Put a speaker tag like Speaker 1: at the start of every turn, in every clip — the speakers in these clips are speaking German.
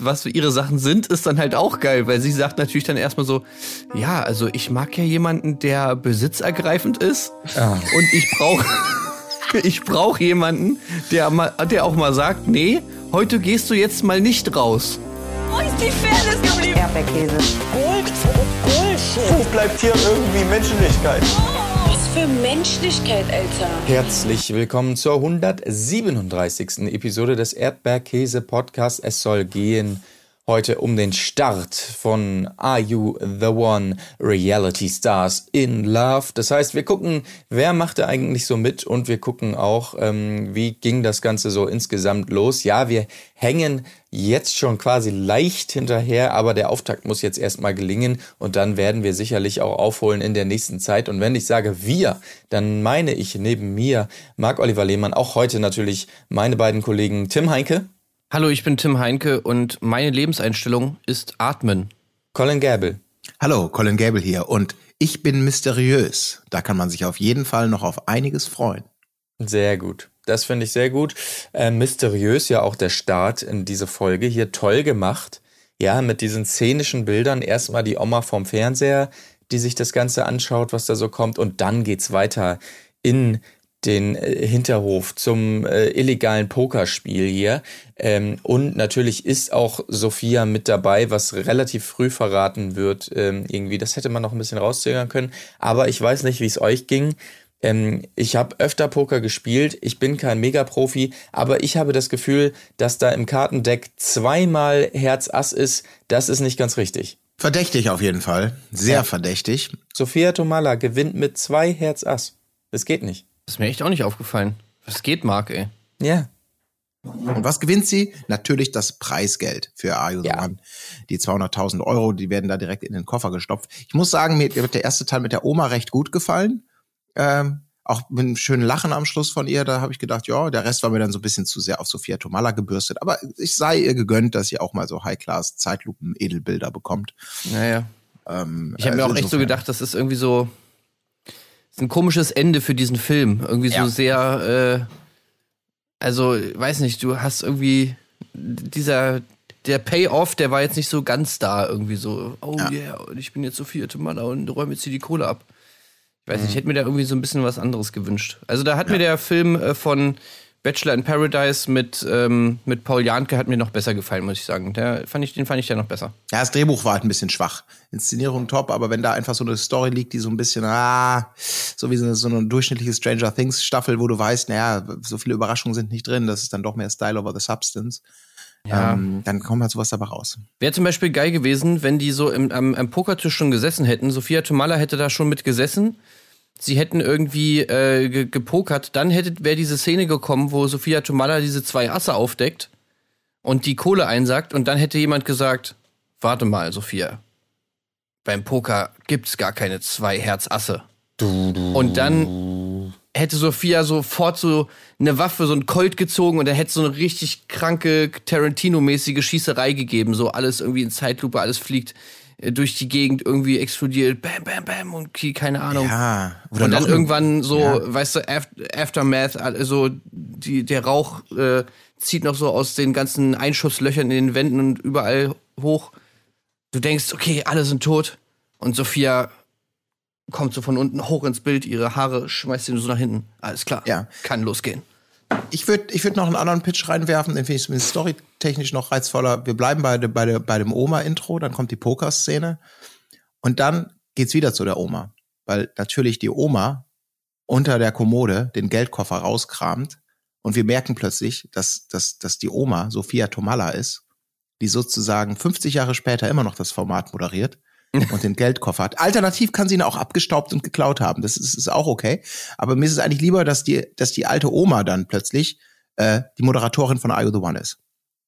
Speaker 1: was so ihre Sachen sind, ist dann halt auch geil, weil sie sagt natürlich dann erstmal so, ja, also ich mag ja jemanden, der besitzergreifend ist
Speaker 2: Ah.
Speaker 1: und ich brauche ich brauche jemanden, der mal der auch mal sagt, nee, heute gehst du jetzt mal nicht raus.
Speaker 3: Wo ist die Fairness geblieben?
Speaker 4: Erdbeerkäse.
Speaker 3: Gold, Bullshit.
Speaker 5: Wo bleibt hier irgendwie Menschlichkeit?
Speaker 3: Für Menschlichkeit, Alter.
Speaker 2: Herzlich willkommen zur 137. Episode des Erdbeerkäse Podcasts. Es soll gehen heute um den Start von Are You the One Reality Stars in Love. Das heißt, wir gucken, wer machte eigentlich so mit und wir gucken auch, ähm, wie ging das Ganze so insgesamt los. Ja, wir hängen jetzt schon quasi leicht hinterher, aber der Auftakt muss jetzt erstmal gelingen und dann werden wir sicherlich auch aufholen in der nächsten Zeit. Und wenn ich sage wir, dann meine ich neben mir Marc-Oliver Lehmann, auch heute natürlich meine beiden Kollegen Tim Heinke,
Speaker 1: Hallo, ich bin Tim Heinke und meine Lebenseinstellung ist Atmen.
Speaker 2: Colin Gäbel.
Speaker 6: Hallo, Colin Gable hier und ich bin mysteriös. Da kann man sich auf jeden Fall noch auf einiges freuen.
Speaker 2: Sehr gut. Das finde ich sehr gut. Äh, mysteriös ja auch der Start in diese Folge. Hier toll gemacht. Ja, mit diesen szenischen Bildern. Erstmal die Oma vom Fernseher, die sich das Ganze anschaut, was da so kommt. Und dann geht's weiter in den äh, Hinterhof zum äh, illegalen Pokerspiel hier. Ähm, und natürlich ist auch Sophia mit dabei, was relativ früh verraten wird. Ähm, irgendwie, das hätte man noch ein bisschen rauszögern können. Aber ich weiß nicht, wie es euch ging. Ähm, ich habe öfter Poker gespielt. Ich bin kein Mega-Profi, aber ich habe das Gefühl, dass da im Kartendeck zweimal Herz Ass ist. Das ist nicht ganz richtig.
Speaker 6: Verdächtig auf jeden Fall. Sehr
Speaker 2: Ja.
Speaker 6: verdächtig.
Speaker 2: Sophia Tomala gewinnt mit zwei Herz Ass. Das geht nicht.
Speaker 1: Das ist mir echt auch nicht aufgefallen. Was geht, Marc, ey?
Speaker 2: Ja.
Speaker 6: Und was gewinnt sie? Natürlich das Preisgeld für Are You the
Speaker 2: Ja.
Speaker 6: One. Die 200.000 Euro, die werden da direkt in den Koffer gestopft. Ich muss sagen, mir wird der erste Teil mit der Oma recht gut gefallen. Ähm, auch mit einem schönen Lachen am Schluss von ihr, da habe ich gedacht, ja, der Rest war mir dann so ein bisschen zu sehr auf Sophia Tomala gebürstet. Aber ich sei ihr gegönnt, dass sie auch mal so High-Class-Zeitlupen-Edelbilder bekommt.
Speaker 1: Naja.
Speaker 6: Ähm,
Speaker 1: Ich habe mir
Speaker 6: also
Speaker 1: auch echt so gedacht, das ist irgendwie so ein komisches Ende für diesen Film. Irgendwie so
Speaker 6: Ja.
Speaker 1: sehr, äh, also, weiß nicht, du hast irgendwie dieser, der Payoff, der war jetzt nicht so ganz da, irgendwie so, oh
Speaker 6: Ja.
Speaker 1: yeah, und ich bin jetzt so vierte Mann und räume jetzt hier die Kohle ab. Ich weiß nicht, ich
Speaker 6: Mhm.
Speaker 1: hätte mir da irgendwie so ein bisschen was anderes gewünscht. Also da hat mir der Film äh, von Bachelor in Paradise mit, ähm, mit Paul Janke hat mir noch besser gefallen, muss ich sagen. Der fand ich, den fand ich ja noch besser.
Speaker 6: Ja, das Drehbuch war halt ein bisschen schwach. Inszenierung top, aber wenn da einfach so eine Story liegt, die so ein bisschen, ah, so wie so eine, so eine durchschnittliche Stranger Things Staffel, wo du weißt, naja, so viele Überraschungen sind nicht drin, das ist dann doch mehr Style over the Substance.
Speaker 1: Ja.
Speaker 6: Ähm, dann kommt halt sowas dabei raus.
Speaker 1: Wäre zum Beispiel geil gewesen, wenn die so im, am, am Pokertisch schon gesessen hätten. Sophia Tomala hätte da schon mit gesessen. Sie hätten irgendwie äh, ge gepokert. Dann hätte wäre diese Szene gekommen, wo Sophia Tomala diese zwei Asse aufdeckt und die Kohle einsackt. Und dann hätte jemand gesagt: Warte mal, Sophia. Beim Poker gibt's gar keine zwei Herz-Asse. Und dann hätte Sophia sofort so eine Waffe, so ein Colt gezogen und er hätte so eine richtig kranke Tarantino-mäßige Schießerei gegeben. So alles irgendwie in Zeitlupe, alles fliegt durch die Gegend, irgendwie explodiert, bam, bam, bam und keine Ahnung.
Speaker 6: Ja. Oder
Speaker 1: und dann irgendwann so,
Speaker 6: Ja.
Speaker 1: weißt du, Af- Aftermath, also die, der Rauch äh, zieht noch so aus den ganzen Einschusslöchern in den Wänden und überall hoch. Du denkst, okay, alle sind tot. Und Sophia kommt so von unten hoch ins Bild, ihre Haare schmeißt sie so nach hinten. Alles klar,
Speaker 6: Ja.
Speaker 1: kann losgehen.
Speaker 6: Ich würde ich würd noch einen anderen Pitch reinwerfen, den finde ich zumindest storytechnisch noch reizvoller. Wir bleiben bei, de, bei, de, bei dem Oma-Intro, dann kommt die Pokerszene und dann geht's wieder zu der Oma. Weil natürlich die Oma unter der Kommode den Geldkoffer rauskramt und wir merken plötzlich, dass, dass, dass die Oma Sophia Tomala ist, die sozusagen 50 Jahre später immer noch das Format moderiert und den Geldkoffer hat. Alternativ kann sie ihn auch abgestaubt und geklaut haben. Das ist, ist auch okay. Aber mir ist es eigentlich lieber, dass die, dass die alte Oma dann plötzlich äh, die Moderatorin von Are You the One ist.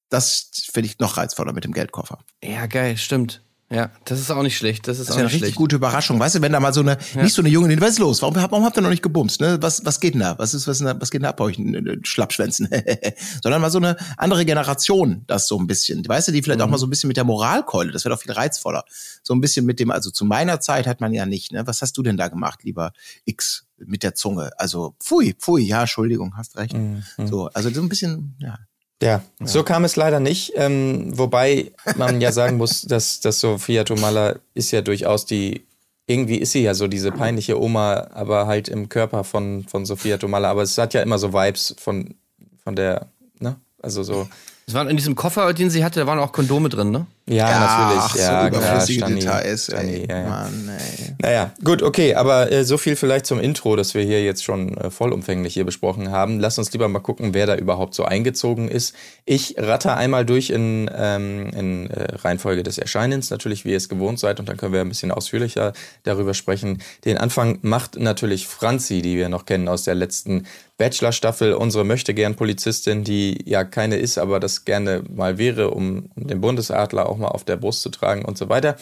Speaker 6: Das finde ich noch reizvoller mit dem Geldkoffer.
Speaker 1: Ja, geil, stimmt. Ja, das ist auch nicht schlecht. Das ist
Speaker 6: Das
Speaker 1: auch
Speaker 6: wäre eine
Speaker 1: nicht
Speaker 6: richtig
Speaker 1: schlecht.
Speaker 6: gute Überraschung. Weißt du, wenn da mal so eine, nicht so eine junge, was ist los? Warum, warum habt ihr noch nicht gebumst? Ne? Was, was geht denn da? Was ist, was, ist da, was geht denn da bei euch? Schlappschwänzen. Sondern mal so eine andere Generation, das so ein bisschen. Weißt du, die vielleicht auch
Speaker 1: Mhm.
Speaker 6: mal so ein bisschen mit der Moralkeule, das wäre doch viel reizvoller. So ein bisschen mit dem, also zu meiner Zeit hat man ja nicht, ne? Was hast du denn da gemacht, lieber X, mit der Zunge? Also, pfui, pfui, ja, Entschuldigung, hast recht.
Speaker 1: Mhm.
Speaker 6: So, also so ein bisschen, ja.
Speaker 2: Ja, so kam es leider nicht. Ähm, wobei man ja sagen muss, dass, dass Sophia Tomala ist ja durchaus die, irgendwie ist sie ja so diese peinliche Oma, aber halt im Körper von, von Sophia Tomala. Aber es hat ja immer so Vibes von, von der, ne? Also so.
Speaker 1: Es waren in diesem Koffer, den sie hatte, da waren auch Kondome drin, ne?
Speaker 2: Ja, natürlich.
Speaker 6: Ach,
Speaker 2: ja,
Speaker 6: so überflüssige
Speaker 2: Stani,
Speaker 6: Details,
Speaker 2: Stani,
Speaker 6: ey.
Speaker 2: ja, ja.
Speaker 6: Mann, ey.
Speaker 2: Naja, gut, okay, aber äh, so viel vielleicht zum Intro, das wir hier jetzt schon äh, vollumfänglich hier besprochen haben. Lass uns lieber mal gucken, wer da überhaupt so eingezogen ist. Ich ratter einmal durch in, ähm, in äh, Reihenfolge des Erscheinens, natürlich, wie ihr es gewohnt seid, und dann können wir ein bisschen ausführlicher darüber sprechen. Den Anfang macht natürlich Franzi, die wir noch kennen aus der letzten Bachelor-Staffel, unsere Möchtegern-Polizistin, die ja keine ist, aber das gerne mal wäre, um, um den Bundesadler auch mal auf der Brust zu tragen und so weiter.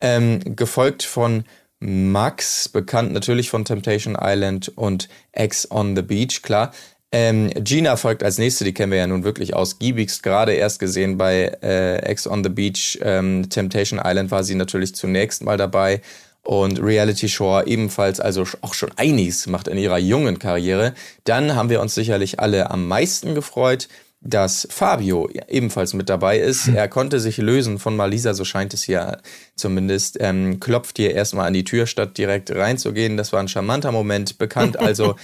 Speaker 2: Ähm, gefolgt von Max, bekannt natürlich von Temptation Island und Ex on the Beach, klar. Ähm, Gina folgt als nächste, die kennen wir ja nun wirklich ausgiebigst, gerade erst gesehen bei äh, Ex on the Beach. Ähm, Temptation Island war sie natürlich zunächst mal dabei und Reality Shore ebenfalls, also auch schon einiges macht in ihrer jungen Karriere. Dann haben wir uns sicherlich alle am meisten gefreut, dass Fabio ebenfalls mit dabei ist. Er konnte sich lösen von Malisa, so scheint es ja zumindest. Ähm, klopft hier erstmal an die Tür, statt direkt reinzugehen. Das war ein charmanter Moment. Bekannt also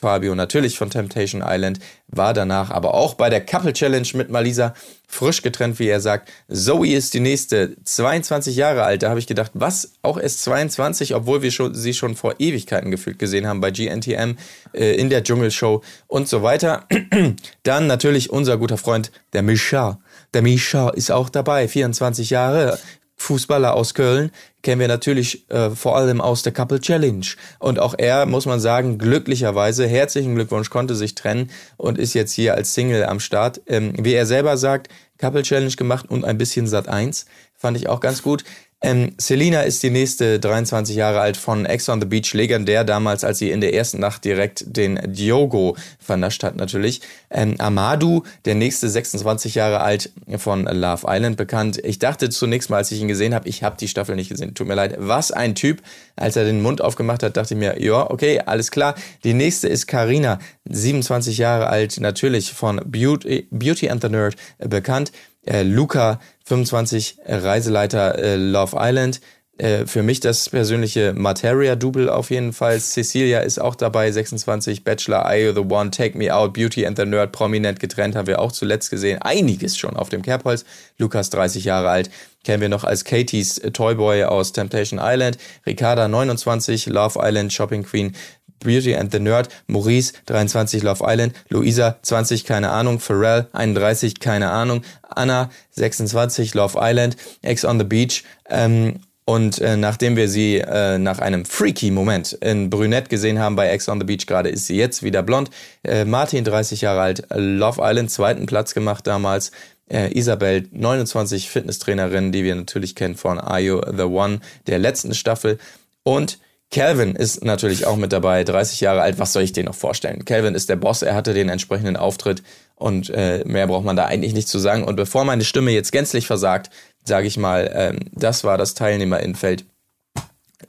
Speaker 2: Fabio natürlich von Temptation Island, war danach aber auch bei der Couple Challenge mit Malisa frisch getrennt, wie er sagt. Zoe ist die nächste, 22 Jahre alt. Da habe ich gedacht, was? Auch erst 22, obwohl wir schon, sie schon vor Ewigkeiten gefühlt gesehen haben bei GNTM, äh, in der Dschungelshow und so weiter. Dann natürlich unser guter Freund, der Misha. Der Misha ist auch dabei, 24 Jahre, Fußballer aus Köln, kennen wir natürlich äh, vor allem aus der Couple Challenge. Und auch er, muss man sagen, glücklicherweise, herzlichen Glückwunsch, konnte sich trennen und ist jetzt hier als Single am Start. Ähm, wie er selber sagt, Couple Challenge gemacht und ein bisschen Sat 1. Fand ich auch ganz gut. Ähm, Selina ist die nächste, 23 Jahre alt, von Ex on the Beach, legendär damals, als sie in der ersten Nacht direkt den Diogo vernascht hat natürlich. Ähm, Amadou, der nächste, 26 Jahre alt, von Love Island bekannt. Ich dachte zunächst mal, als ich ihn gesehen habe, ich habe die Staffel nicht gesehen, tut mir leid. Was ein Typ. Als er den Mund aufgemacht hat, dachte ich mir, ja, okay, alles klar. Die nächste ist Karina, 27 Jahre alt, natürlich von Beauty, Beauty and the Nerd bekannt. Äh, Luca, 25, äh, Reiseleiter äh, Love Island. Äh, für mich das persönliche Materia-Double auf jeden Fall. Cecilia ist auch dabei, 26, Bachelor, You the One, Take Me Out, Beauty and the Nerd, prominent getrennt, haben wir auch zuletzt gesehen. Einiges schon auf dem Kerbholz. Lukas, 30 Jahre alt, kennen wir noch als Katie's Toyboy aus Temptation Island. Ricarda, 29, Love Island, Shopping Queen. Beauty and the Nerd, Maurice, 23, Love Island, Luisa, 20, keine Ahnung, Pharrell, 31, keine Ahnung, Anna, 26, Love Island, Ex on the Beach, ähm, und äh, nachdem wir sie äh, nach einem freaky Moment in Brünett gesehen haben bei Ex on the Beach, gerade ist sie jetzt wieder blond. Äh, Martin, 30 Jahre alt, Love Island, zweiten Platz gemacht damals. Äh, Isabel, 29, Fitnesstrainerin, die wir natürlich kennen von Are You the One, der letzten Staffel. Und Calvin ist natürlich auch mit dabei, 30 Jahre alt. Was soll ich dir noch vorstellen? Calvin ist der Boss, er hatte den entsprechenden Auftritt und äh, mehr braucht man da eigentlich nicht zu sagen. Und bevor meine Stimme jetzt gänzlich versagt, sage ich mal, ähm, das war das Teilnehmerinnenfeld,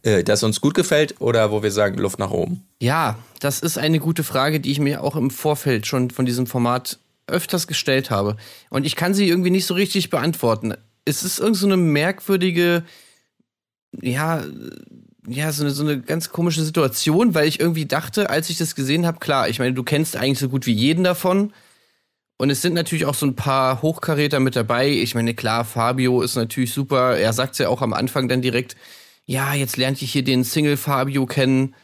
Speaker 2: äh, das uns gut gefällt oder wo wir sagen, Luft nach oben.
Speaker 1: Ja, das ist eine gute Frage, die ich mir auch im Vorfeld schon von diesem Format öfters gestellt habe. Und ich kann sie irgendwie nicht so richtig beantworten. Es ist irgend so eine merkwürdige, ja, ja, so eine, so eine ganz komische Situation, weil ich irgendwie dachte, als ich das gesehen habe, klar, ich meine, du kennst eigentlich so gut wie jeden davon. Und es sind natürlich auch so ein paar Hochkaräter mit dabei. Ich meine, klar, Fabio ist natürlich super. Er sagt ja auch am Anfang dann direkt, ja, jetzt lernt ihr hier den Single Fabio kennen.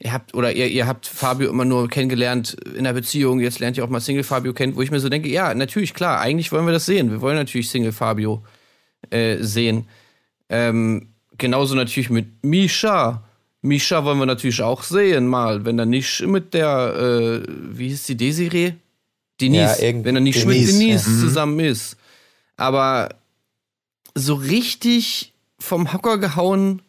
Speaker 1: Ihr habt, oder ihr, ihr habt Fabio immer nur kennengelernt in der Beziehung, jetzt lernt ihr auch mal Single Fabio kennen, wo ich mir so denke, ja, natürlich, klar, eigentlich wollen wir das sehen. Wir wollen natürlich Single Fabio äh, sehen. Ähm, genauso natürlich mit Misha. Misha wollen wir natürlich auch sehen, mal, wenn er nicht mit der, äh, wie hieß die Desiree? Denise,
Speaker 2: Ja,
Speaker 1: wenn er nicht
Speaker 6: Denise,
Speaker 1: mit Denise
Speaker 6: ja. Mhm.
Speaker 1: zusammen ist. Aber so richtig vom Hocker gehauen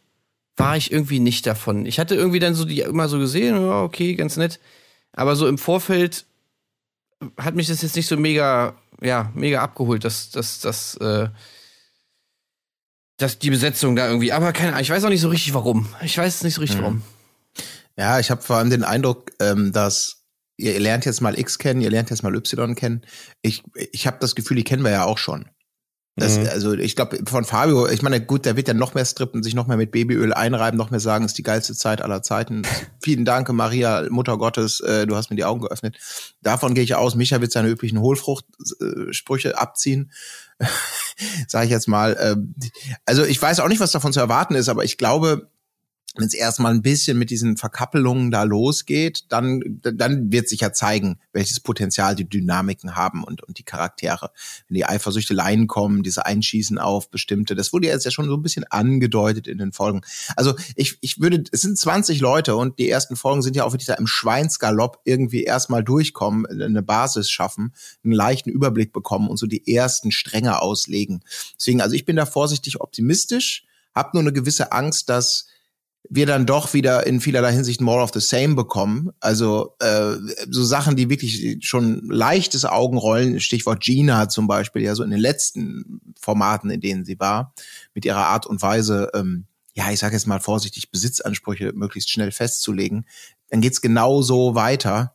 Speaker 1: war ich irgendwie nicht davon. Ich hatte irgendwie dann so die immer so gesehen, ja, okay, ganz nett. Aber so im Vorfeld hat mich das jetzt nicht so mega, ja, mega abgeholt, dass, dass, dass, äh, dass die Besetzung da irgendwie, aber keine Ahnung, ich weiß auch nicht so richtig warum. Ich weiß nicht so richtig
Speaker 6: Mhm.
Speaker 1: warum.
Speaker 6: Ja, ich habe vor allem den Eindruck, ähm, dass ihr lernt jetzt mal X kennen, ihr lernt jetzt mal Y kennen. Ich, ich habe das Gefühl, die kennen wir ja auch schon. Das,
Speaker 2: Mhm.
Speaker 6: Also ich glaube, von Fabio, ich meine, gut, der wird ja noch mehr strippen, sich noch mehr mit Babyöl einreiben, noch mehr sagen, ist die geilste Zeit aller Zeiten. Vielen Dank, Maria, Mutter Gottes, äh, du hast mir die Augen geöffnet. Davon gehe ich aus. Micha wird seine üblichen Hohlfruchtsprüche abziehen. Sage ich jetzt mal. Ähm, also ich weiß auch nicht, was davon zu erwarten ist, aber ich glaube, wenn es erstmal ein bisschen mit diesen Verkappelungen da losgeht, dann, dann wird sich ja zeigen, welches Potenzial die Dynamiken haben und, und die Charaktere. Wenn die Eifersüchteleien kommen, diese Einschießen auf bestimmte, das wurde jetzt ja schon so ein bisschen angedeutet in den Folgen. Also ich, ich würde, es sind 20 Leute und die ersten Folgen sind ja auch wirklich da im Schweinsgalopp irgendwie erstmal durchkommen, eine Basis schaffen, einen leichten Überblick bekommen und so die ersten Stränge auslegen. Deswegen, also ich bin da vorsichtig optimistisch, habe nur eine gewisse Angst, dass wir dann doch wieder in vielerlei Hinsicht more of the same bekommen. Also äh, so Sachen, die wirklich schon leichtes Augenrollen, Stichwort Gina zum Beispiel, ja so in den letzten Formaten, in denen sie war, mit ihrer Art und Weise, ähm, ja, ich sage jetzt mal vorsichtig, Besitzansprüche möglichst schnell festzulegen, dann geht's genau so weiter.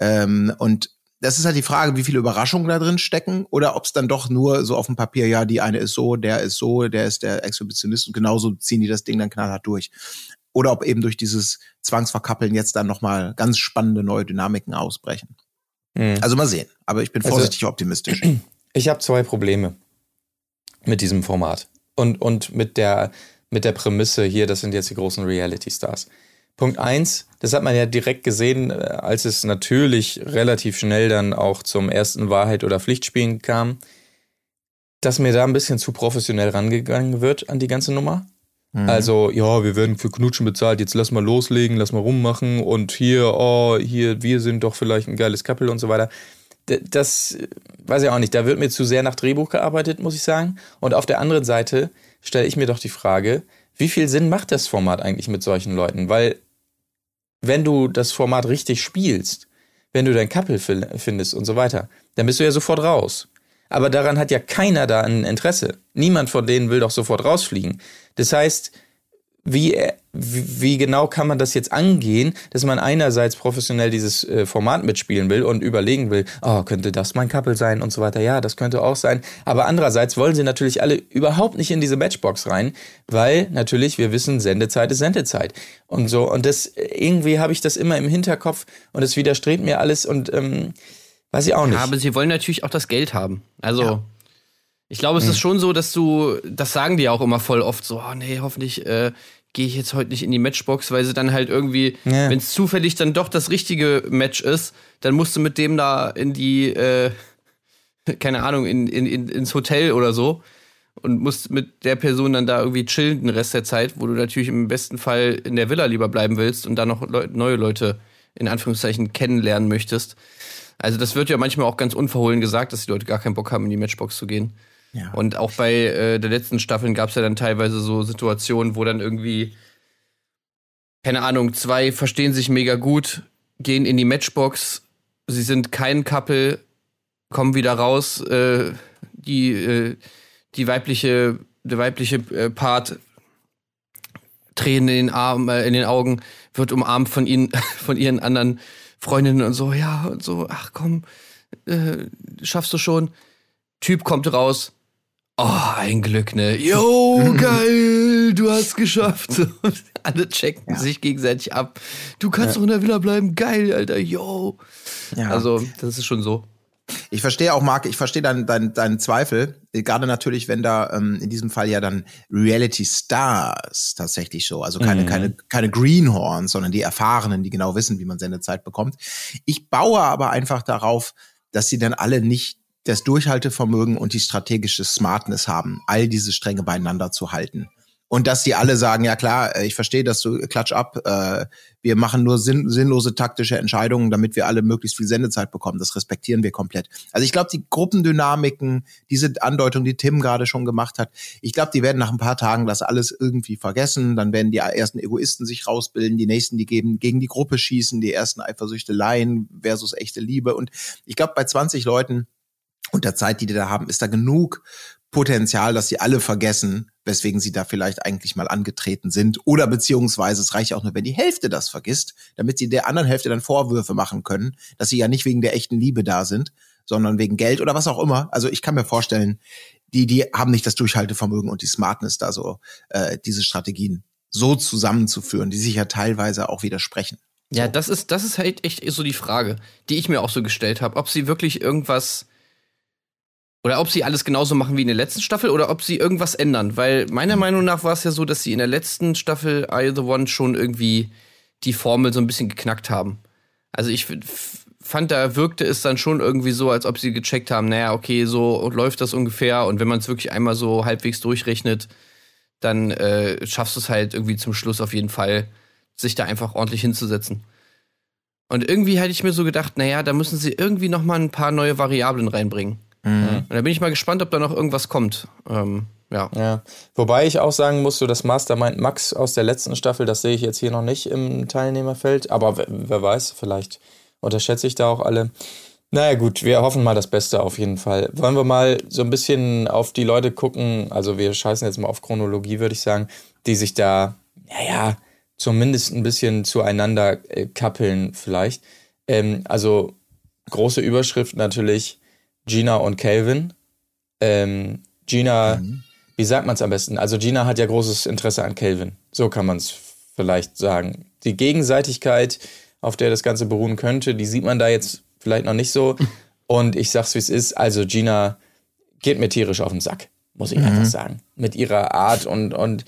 Speaker 6: Ähm, und das ist halt die Frage, wie viele Überraschungen da drin stecken oder ob es dann doch nur so auf dem Papier, ja, die eine ist so, der ist so, der ist der Exhibitionist und genauso ziehen die das Ding dann knallhart durch. Oder ob eben durch dieses Zwangsverkappeln jetzt dann nochmal ganz spannende neue Dynamiken ausbrechen.
Speaker 2: Mhm.
Speaker 6: Also mal sehen. Aber ich bin
Speaker 2: Also-
Speaker 6: vorsichtig optimistisch.
Speaker 2: Ich habe zwei Probleme mit diesem Format und, und mit, der, mit der Prämisse hier, das sind jetzt die großen Reality-Stars. Punkt eins, das hat man ja direkt gesehen, äh, als es natürlich relativ schnell dann auch zum ersten Wahrheit- oder Pflichtspielen kam, dass mir da ein bisschen zu professionell rangegangen wird an die ganze Nummer.
Speaker 6: Mhm.
Speaker 2: Also, ja, wir werden für Knutschen bezahlt, jetzt lass mal loslegen, lass mal rummachen und hier, oh, hier, wir sind doch vielleicht ein geiles Couple und so weiter. Das äh, weiß ich auch nicht, da wird mir zu sehr nach Drehbuch gearbeitet, muss ich sagen. Und auf der anderen Seite stelle ich mir doch die Frage, wie viel Sinn macht das Format eigentlich mit solchen Leuten? Weil, wenn du das Format richtig spielst, wenn du dein Couple fin- findest und so weiter, dann bist du ja sofort raus. Aber daran hat ja keiner da ein Interesse. Niemand von denen will doch sofort rausfliegen. Das heißt, wie, äh, wie wie genau kann man das jetzt angehen, dass man einerseits professionell dieses äh, Format mitspielen will und überlegen will, oh, könnte das mein Couple sein und so weiter. Ja, das könnte auch sein. Aber andererseits wollen sie natürlich alle überhaupt nicht in diese Matchbox rein, weil natürlich wir wissen, Sendezeit ist Sendezeit. Und so, und das irgendwie habe ich das immer im Hinterkopf und es widerstrebt mir alles und ähm, weiß ich auch nicht.
Speaker 1: Ja, aber sie wollen natürlich auch das Geld haben. Also,
Speaker 6: Ja.
Speaker 1: ich glaube, es
Speaker 2: Hm.
Speaker 1: ist schon so, dass du, das sagen die auch immer voll oft so, oh nee, hoffentlich äh, gehe ich jetzt heute nicht in die Matchbox, weil sie dann halt irgendwie,
Speaker 2: Ja.
Speaker 1: wenn es zufällig dann doch das richtige Match ist, dann musst du mit dem da in die, äh, keine Ahnung, in, in, in, ins Hotel oder so und musst mit der Person dann da irgendwie chillen den Rest der Zeit, wo du natürlich im besten Fall in der Villa lieber bleiben willst und dann noch Leu neue Leute in Anführungszeichen kennenlernen möchtest. Also das wird ja manchmal auch ganz unverhohlen gesagt, dass die Leute gar keinen Bock haben, in die Matchbox zu gehen. Und auch bei äh, der letzten Staffeln gab es ja dann teilweise so Situationen, wo dann irgendwie, keine Ahnung, zwei verstehen sich mega gut, gehen in die Matchbox, sie sind kein Couple, kommen wieder raus, äh, die, äh, die weibliche, der weibliche äh, Part Tränen in den Armen, äh, in den Augen, wird umarmt von ihnen, von ihren anderen Freundinnen und so, ja, und so, ach komm, äh, schaffst du schon. Typ kommt raus. Oh, ein Glück, ne? Yo, geil, du hast geschafft. Und alle checken sich gegenseitig ab. Du kannst doch in der Villa bleiben, geil, Alter, yo.
Speaker 6: Ja.
Speaker 1: Also, das ist schon so.
Speaker 6: Ich verstehe auch, Marc, ich verstehe deinen dein, deinen Zweifel. Gerade natürlich, wenn da ähm, in diesem Fall ja dann Reality Stars tatsächlich so, also keine,
Speaker 2: Mhm.
Speaker 6: keine, keine Greenhorns, sondern die Erfahrenen, die genau wissen, wie man Sendezeit bekommt. Ich baue aber einfach darauf, dass sie dann alle nicht das Durchhaltevermögen und die strategische Smartness haben, all diese Stränge beieinander zu halten. Und dass die alle sagen, ja klar, äh, ich verstehe, dass du klatsch ab, äh, wir machen nur sinn, sinnlose taktische Entscheidungen, damit wir alle möglichst viel Sendezeit bekommen. Das respektieren wir komplett. Also ich glaube, die Gruppendynamiken, diese Andeutung, die Tim gerade schon gemacht hat, ich glaube, die werden nach ein paar Tagen das alles irgendwie vergessen. Dann werden die ersten Egoisten sich rausbilden, die nächsten, die geben, gegen die Gruppe schießen, die ersten Eifersüchteleien versus echte Liebe. Und ich glaube, bei 20 Leuten und der Zeit, die die da haben, ist da genug Potenzial, dass sie alle vergessen, weswegen sie da vielleicht eigentlich mal angetreten sind. Oder beziehungsweise es reicht auch nur, wenn die Hälfte das vergisst, damit sie der anderen Hälfte dann Vorwürfe machen können, dass sie ja nicht wegen der echten Liebe da sind, sondern wegen Geld oder was auch immer. Also ich kann mir vorstellen, die, die haben nicht das Durchhaltevermögen und die Smartness da so, äh, diese Strategien so zusammenzuführen, die sich ja teilweise auch widersprechen.
Speaker 1: Ja, das ist, das ist halt echt so die Frage, die ich mir auch so gestellt habe, ob sie wirklich irgendwas oder ob sie alles genauso machen wie in der letzten Staffel oder ob sie irgendwas ändern. Weil meiner Meinung nach war es ja so, dass sie in der letzten Staffel You the One schon irgendwie die Formel so ein bisschen geknackt haben. Also ich fand, da wirkte es dann schon irgendwie so, als ob sie gecheckt haben, naja, okay, so läuft das ungefähr. Und wenn man es wirklich einmal so halbwegs durchrechnet, dann äh, schaffst du es halt irgendwie zum Schluss auf jeden Fall, sich da einfach ordentlich hinzusetzen. Und irgendwie hätte ich mir so gedacht, naja, da müssen sie irgendwie noch mal ein paar neue Variablen reinbringen. Und da bin ich mal gespannt, ob da noch irgendwas kommt. Ähm, ja.
Speaker 2: Ja, wobei ich auch sagen muss, so das Mastermind Max aus der letzten Staffel, das sehe ich jetzt hier noch nicht im Teilnehmerfeld, aber wer, wer weiß, vielleicht unterschätze ich da auch alle. Naja gut, wir hoffen mal das Beste auf jeden Fall. Wollen wir mal so ein bisschen auf die Leute gucken, also wir scheißen jetzt mal auf Chronologie, würde ich sagen, die sich da, naja, zumindest ein bisschen zueinander äh, kappeln vielleicht. Ähm, also große Überschrift natürlich Gina und Calvin. Ähm, Gina, wie sagt man es am besten? Also Gina hat ja großes Interesse an Calvin. So kann man es vielleicht sagen. Die Gegenseitigkeit, auf der das Ganze beruhen könnte, die sieht man da jetzt vielleicht noch nicht so. Und ich sag's wie es ist. Also Gina geht mir tierisch auf den Sack, muss ich einfach sagen. Mit ihrer Art und, und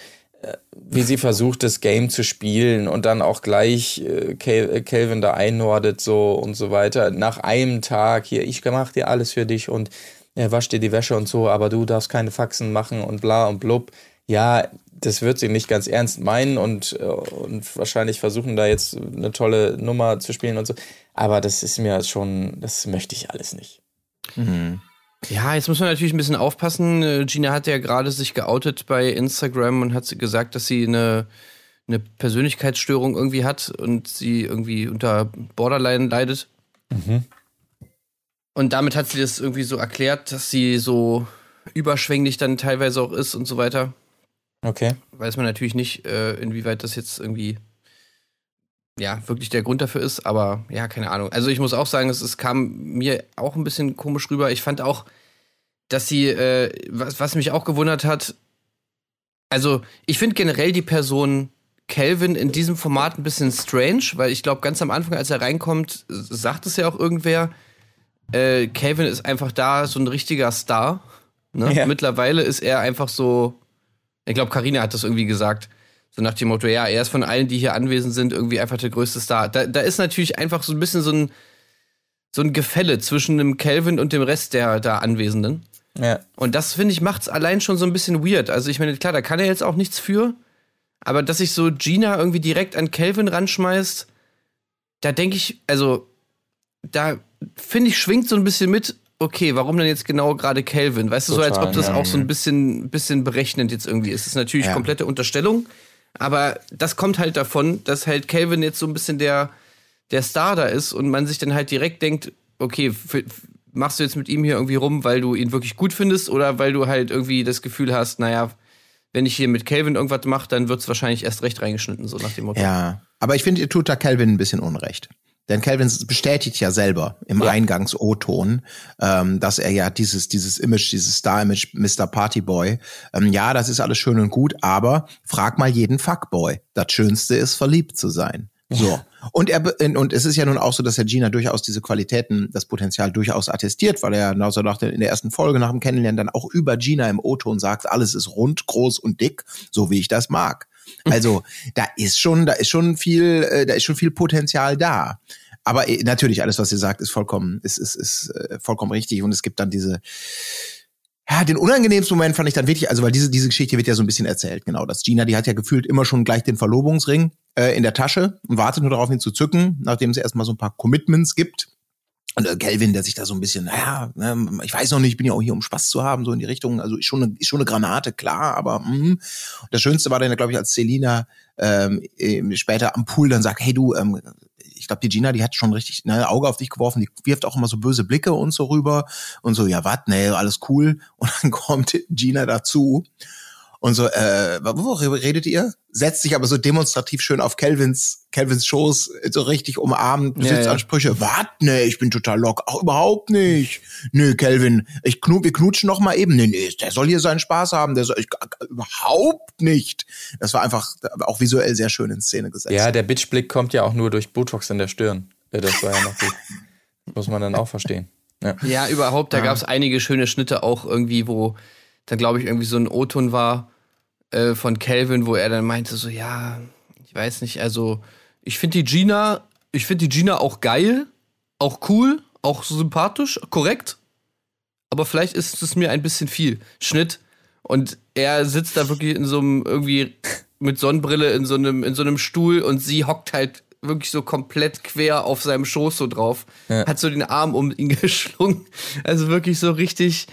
Speaker 2: wie sie versucht, das Game zu spielen und dann auch gleich äh, Cal- äh, Calvin da einnordet so und so weiter. Nach einem Tag hier, ich mach dir alles für dich und er wasch dir die Wäsche und so, aber du darfst keine Faxen machen und bla und blub. Ja, das wird sie nicht ganz ernst meinen und, äh, und wahrscheinlich versuchen da jetzt eine tolle Nummer zu spielen und so. Aber das ist mir schon, das möchte ich alles nicht.
Speaker 1: Ja, jetzt muss man natürlich ein bisschen aufpassen. Äh, Gina hat ja gerade sich geoutet bei Instagram und hat gesagt, dass sie eine, eine Persönlichkeitsstörung irgendwie hat und sie irgendwie unter Borderline leidet. Und damit hat sie das irgendwie so erklärt, dass sie so überschwänglich dann teilweise auch ist und so weiter.
Speaker 2: Okay.
Speaker 1: Weiß man natürlich nicht, äh, inwieweit das jetzt irgendwie ja wirklich der Grund dafür ist, aber ja, keine Ahnung. Also ich muss auch sagen, es, es kam mir auch ein bisschen komisch rüber. Ich fand auch, dass sie, äh, was, was mich auch gewundert hat, also ich finde generell die Person Calvin in diesem Format ein bisschen strange, weil ich glaube, ganz am Anfang, als er reinkommt, sagt es ja auch irgendwer, äh, Calvin ist einfach da so ein richtiger Star. Ne?
Speaker 2: Ja.
Speaker 1: Mittlerweile ist er einfach so, ich glaube, Karina hat das irgendwie gesagt. So nach dem Motto, ja, er ist von allen, die hier anwesend sind, irgendwie einfach der größte Star. Da, da ist natürlich einfach so ein bisschen so ein, so ein Gefälle zwischen dem Calvin und dem Rest der da Anwesenden.
Speaker 2: Ja.
Speaker 1: Und das, finde ich, macht's allein schon so ein bisschen weird. Also ich meine, klar, da kann er jetzt auch nichts für. Aber dass sich so Gina irgendwie direkt an Calvin ranschmeißt, da denke ich, also, da finde ich, schwingt so ein bisschen mit, okay, warum denn jetzt genau gerade Calvin? Weißt du, so als ob das
Speaker 2: ja.
Speaker 1: auch so ein bisschen, bisschen berechnend jetzt irgendwie ist. Das ist natürlich
Speaker 6: Ja.
Speaker 1: komplette Unterstellung, aber das kommt halt davon, dass halt Calvin jetzt so ein bisschen der, der Star da ist und man sich dann halt direkt denkt, okay, machst du jetzt mit ihm hier irgendwie rum, weil du ihn wirklich gut findest oder weil du halt irgendwie das Gefühl hast, naja, wenn ich hier mit Calvin irgendwas mache, dann wird's wahrscheinlich erst recht reingeschnitten, so nach dem Motto.
Speaker 6: Ja, aber ich finde, ihr tut da Calvin ein bisschen Unrecht. Denn Calvin bestätigt ja selber im
Speaker 1: Ja.
Speaker 6: Eingangs-O-Ton, ähm, dass er ja dieses, dieses Image, dieses Star-Image Mr. Partyboy, ähm, ja, das ist alles schön und gut, aber frag mal jeden Fuckboy. Das Schönste ist, verliebt zu sein. So. Und er, und es ist ja nun auch so, dass Herr Gina durchaus diese Qualitäten, das Potenzial durchaus attestiert, weil er also nach der, in der ersten Folge nach dem Kennenlernen dann auch über Gina im O-Ton sagt, alles ist rund, groß und dick, so wie ich das mag. Also, da ist schon, da ist schon viel, äh, da ist schon viel Potenzial da. Aber äh, natürlich, alles, was ihr sagt, ist vollkommen, ist, ist, ist äh, vollkommen richtig. Und es gibt dann diese, ja, den unangenehmsten Moment fand ich dann wirklich, also weil diese, diese Geschichte wird ja so ein bisschen erzählt, genau. Das Gina, die hat ja gefühlt immer schon gleich den Verlobungsring äh, in der Tasche und wartet nur darauf, ihn zu zücken, nachdem es erstmal so ein paar Commitments gibt. Und äh, Kelvin, der sich da so ein bisschen, naja, ne, ich weiß noch nicht, ich bin ja auch hier, um Spaß zu haben, so in die Richtung. Also ist schon eine, ist schon eine Granate, klar, aber mm. Und das Schönste war dann, glaube ich, als Selina ähm, später am Pool dann sagt, hey du, ähm, ich glaube, die Gina, die hat schon richtig ne, Auge auf dich geworfen, die wirft auch immer so böse Blicke und so rüber und so, ja, wat, nee, alles cool. Und dann kommt Gina dazu und so, äh, worüber redet ihr? Setzt sich aber so demonstrativ schön auf Kelvins, Kelvins Schoß, so richtig umarmt, Besitzansprüche. Ja, ja. Wart, nee, ich bin total lock. Ach, überhaupt nicht. Nö, Kelvin, ich knu, wir knutschen noch mal eben. Nee, nee, der soll hier seinen Spaß haben. Der soll, ich, überhaupt nicht. Das war einfach auch visuell sehr schön in Szene gesetzt.
Speaker 2: Ja, der Bitchblick kommt ja auch nur durch Botox in der Stirn. Das war ja noch gut. Muss man dann auch verstehen.
Speaker 1: Ja, ja überhaupt, da ja. gab es einige schöne Schnitte auch irgendwie, wo dann glaube ich irgendwie so ein O-Ton war äh, von Calvin, wo er dann meinte so, ja, ich weiß nicht, also ich finde die Gina, ich finde die Gina auch geil, auch cool, auch sympathisch, korrekt, aber vielleicht ist es mir ein bisschen viel. Schnitt und er sitzt da wirklich in so einem irgendwie mit Sonnenbrille in so einem in so einem Stuhl und sie hockt halt wirklich so komplett quer auf seinem Schoß so drauf, ja. hat so den Arm um ihn geschlungen, also wirklich so richtig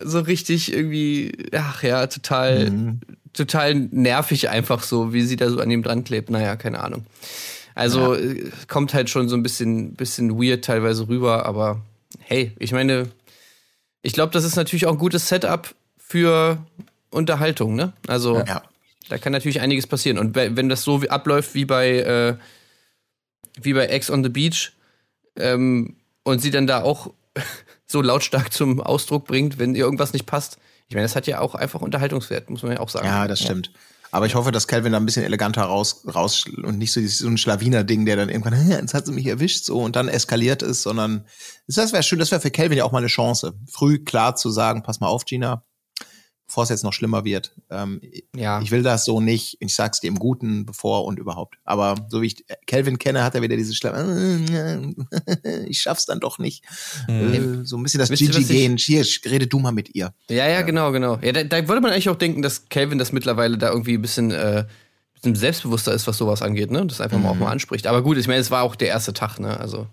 Speaker 1: so richtig irgendwie, ach ja, total, mhm. total nervig einfach so, wie sie da so an ihm dran klebt. Naja, keine Ahnung. Also ja. Äh, kommt halt schon so ein bisschen, bisschen weird teilweise rüber, aber hey, ich meine, ich glaube, das ist natürlich auch ein gutes Setup für Unterhaltung, ne? Also ja. da kann natürlich einiges passieren. Und wenn das so abläuft wie bei, äh, wie bei Ex on the Beach ähm, und sie dann da auch so lautstark zum Ausdruck bringt, wenn ihr irgendwas nicht passt. Ich meine, das hat ja auch einfach Unterhaltungswert, muss man ja auch sagen.
Speaker 6: Ja, das stimmt. Aber ich hoffe, dass Calvin da ein bisschen eleganter raus, raus und nicht so, so ein Schlawiner-Ding, der dann irgendwann, jetzt hat sie mich erwischt, so und dann eskaliert ist, sondern das wäre schön, das wäre für Calvin ja auch mal eine Chance, früh klar zu sagen, pass mal auf, Gina, bevor es jetzt noch schlimmer wird. Ähm, ja. Ich will das so nicht. Ich sag's dir im Guten, bevor und überhaupt. Aber so wie ich Kelvin kenne, hat er wieder diese Schlimme. ich schaff's dann doch nicht. Mhm. So ein bisschen das Gigi-Gehen. Hier, rede du mal mit ihr.
Speaker 1: Ja, ja, genau, genau. Ja, da, da würde man eigentlich auch denken, dass Kelvin das mittlerweile da irgendwie ein bisschen, äh, bisschen selbstbewusster ist, was sowas angeht, ne? Das einfach mhm. mal auch mal anspricht. Aber gut, ich meine, es war auch der erste Tag, ne? Also.